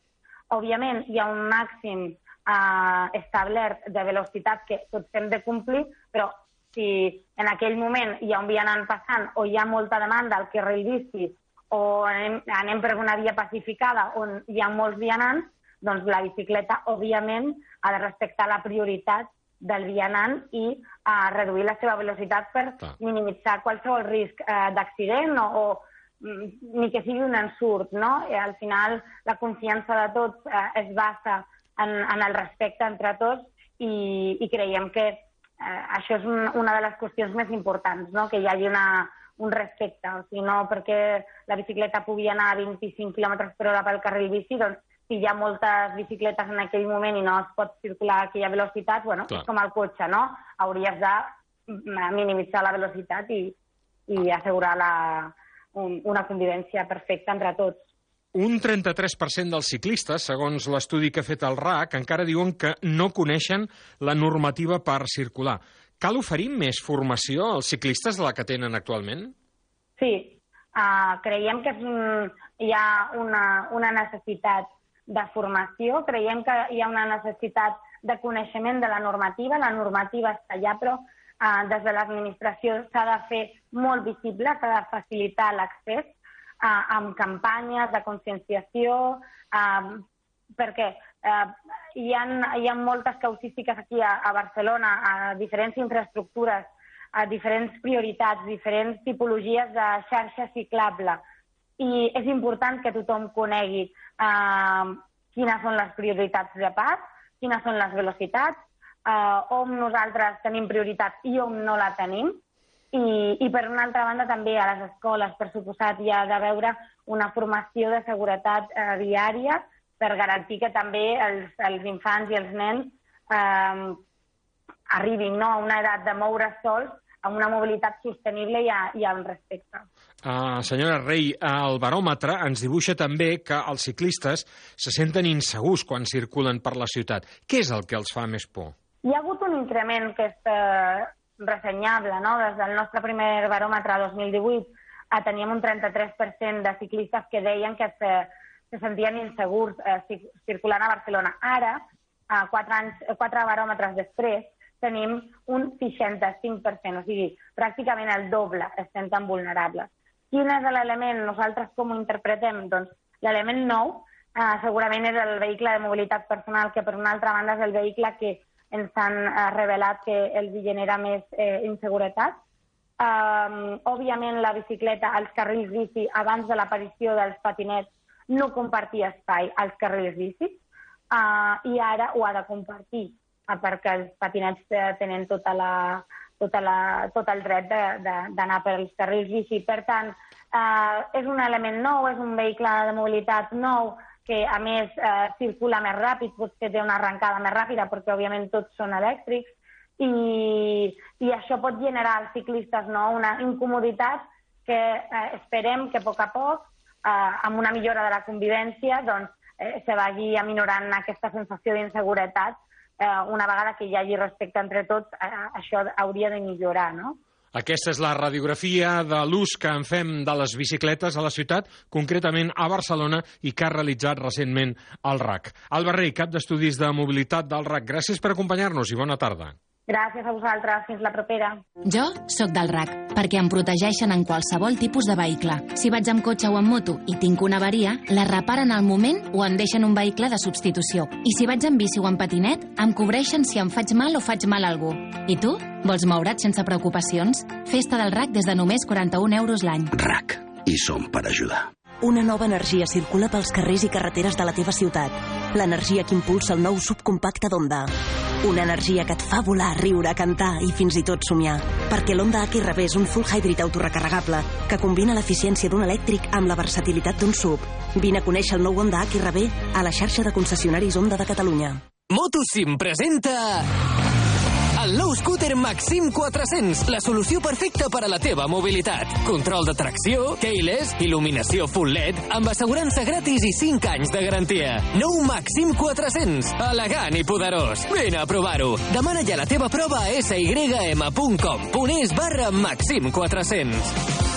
S21: Òbviament hi ha un màxim eh, establert de velocitat que tots hem de complir, però si en aquell moment hi ha un vianant passant o hi ha molta demanda al carril bici o anem, anem per una via pacificada on hi ha molts vianants, doncs la bicicleta, òbviament, ha de respectar la prioritat del vianant i uh, reduir la seva velocitat per
S5: Clar.
S21: minimitzar qualsevol risc uh, d'accident o, o mm, ni que sigui un ensurt, no? I al final la confiança de tots uh, es basa en, en el respecte entre tots i, i creiem que eh, això és un, una de les qüestions més importants, no? que hi hagi una, un respecte. O sigui, no perquè la bicicleta pugui anar a 25 km per hora pel carril bici, doncs si hi ha moltes bicicletes en aquell moment i no es pot circular a aquella velocitat, bueno,
S5: Clar.
S21: és com el cotxe, no? Hauries de minimitzar la velocitat i, i assegurar la, un, una convivència perfecta entre tots.
S5: Un 33% dels ciclistes, segons l'estudi que ha fet el RAC, encara diuen que no coneixen la normativa per circular. Cal oferir més formació als ciclistes de la que tenen actualment?
S21: Sí, uh, creiem que és un, hi ha una, una necessitat de formació, creiem que hi ha una necessitat de coneixement de la normativa, la normativa està allà, però uh, des de l'administració s'ha de fer molt visible, s'ha de facilitar l'accés uh, amb campanyes de conscienciació, uh, perquè uh, hi, ha, hi ha moltes causístiques aquí a, a Barcelona, a diferents infraestructures, a diferents prioritats, diferents tipologies de xarxa ciclable. I és important que tothom conegui eh, quines són les prioritats de pas, quines són les velocitats, eh, on nosaltres tenim prioritat i on no la tenim. I, I per una altra banda també a les escoles, per suposat, hi ha de veure una formació de seguretat eh, diària per garantir que també els, els infants i els nens eh, arribin no, a una edat de moure sols amb una mobilitat sostenible i, a, i amb respecte.
S5: Uh, senyora Rei, el baròmetre ens dibuixa també que els ciclistes se senten insegurs quan circulen per la ciutat. Què és el que els fa més por?
S21: Hi ha hagut un increment que és eh, ressenyable, no? Des del nostre primer baròmetre 2018 eh, teníem un 33% de ciclistes que deien que se, se sentien insegurs eh, ci- circulant a Barcelona. Ara, eh, quatre, anys, quatre baròmetres després, tenim un 65%, o sigui, pràcticament el doble es senten vulnerables. Quin és l'element? Nosaltres com ho interpretem? Doncs l'element nou eh, segurament és el vehicle de mobilitat personal, que per una altra banda és el vehicle que ens han eh, revelat que els genera més eh, inseguretat. Um, òbviament, la bicicleta als carrils bici, abans de l'aparició dels patinets, no compartia espai als carrils bici uh, i ara ho ha de compartir uh, perquè els patinets eh, tenen tota la, tota la, tot el dret d'anar pels carrils bici. Per tant, eh, és un element nou, és un vehicle de mobilitat nou que, a més, eh, circula més ràpid, potser té una arrencada més ràpida, perquè, òbviament, tots són elèctrics, i, i això pot generar als ciclistes no, una incomoditat que eh, esperem que a poc a poc, eh, amb una millora de la convivència, doncs, eh, se vagi aminorant aquesta sensació d'inseguretat eh, una vegada que hi hagi respecte entre tots, eh, això hauria de millorar, no?
S5: Aquesta és la radiografia de l'ús que en fem de les bicicletes a la ciutat, concretament a Barcelona, i que ha realitzat recentment el RAC. Alba Rei, cap d'estudis de mobilitat del RAC, gràcies per acompanyar-nos i bona tarda.
S21: Gràcies a vosaltres. Fins la propera.
S12: Jo sóc del RAC, perquè em protegeixen en qualsevol tipus de vehicle. Si vaig amb cotxe o amb moto i tinc una avaria, la reparen al moment o em deixen un vehicle de substitució. I si vaig amb bici o amb patinet, em cobreixen si em faig mal o faig mal a algú. I tu? Vols moure't sense preocupacions? Festa del RAC des de només 41 euros l'any.
S20: RAC. I som per ajudar.
S17: Una nova energia circula pels carrers i carreteres de la teva ciutat. L'energia que impulsa el nou subcompacte d'Onda. Una energia que et fa volar, riure, cantar i fins i tot somiar. Perquè l'Onda HRB és un full hybrid autorecarregable que combina l'eficiència d'un elèctric amb la versatilitat d'un sub. Vine a conèixer el nou Honda HRB a la xarxa de concessionaris Honda de Catalunya.
S14: Motosim presenta el nou scooter Maxim 400, la solució perfecta per a la teva mobilitat. Control de tracció, keyless, il·luminació full LED, amb assegurança gratis i 5 anys de garantia. Nou Maxim 400, elegant i poderós. Vine a provar-ho. Demana ja la teva prova a sym.com. Ponés barra Maxim 400.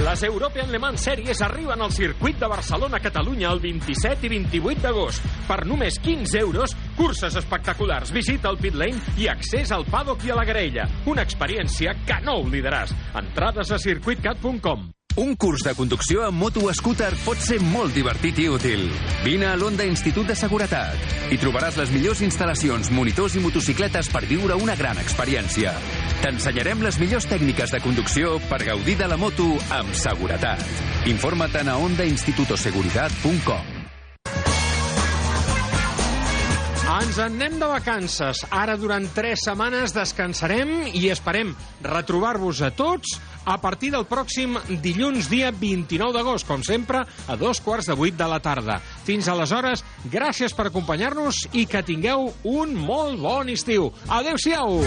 S10: Les European Le Mans Series arriben al circuit de Barcelona-Catalunya el 27 i 28 d'agost. Per només 15 euros, curses espectaculars, visita al pit lane i accés al paddock i a la graella. Una experiència que no oblidaràs. Entrades a circuitcat.com.
S11: Un curs de conducció amb moto o scooter pot ser molt divertit i útil. Vine a l'Onda Institut de Seguretat i trobaràs les millors instal·lacions, monitors i motocicletes per viure una gran experiència. T'ensenyarem les millors tècniques de conducció per gaudir de la moto amb seguretat. Informa't a ondainstitutoseguridad.com
S5: Ens en anem de vacances. Ara, durant tres setmanes, descansarem i esperem retrobar-vos a tots a partir del pròxim dilluns, dia 29 d'agost, com sempre, a dos quarts de vuit de la tarda. Fins aleshores, gràcies per acompanyar-nos i que tingueu un molt bon estiu. Adéu-siau!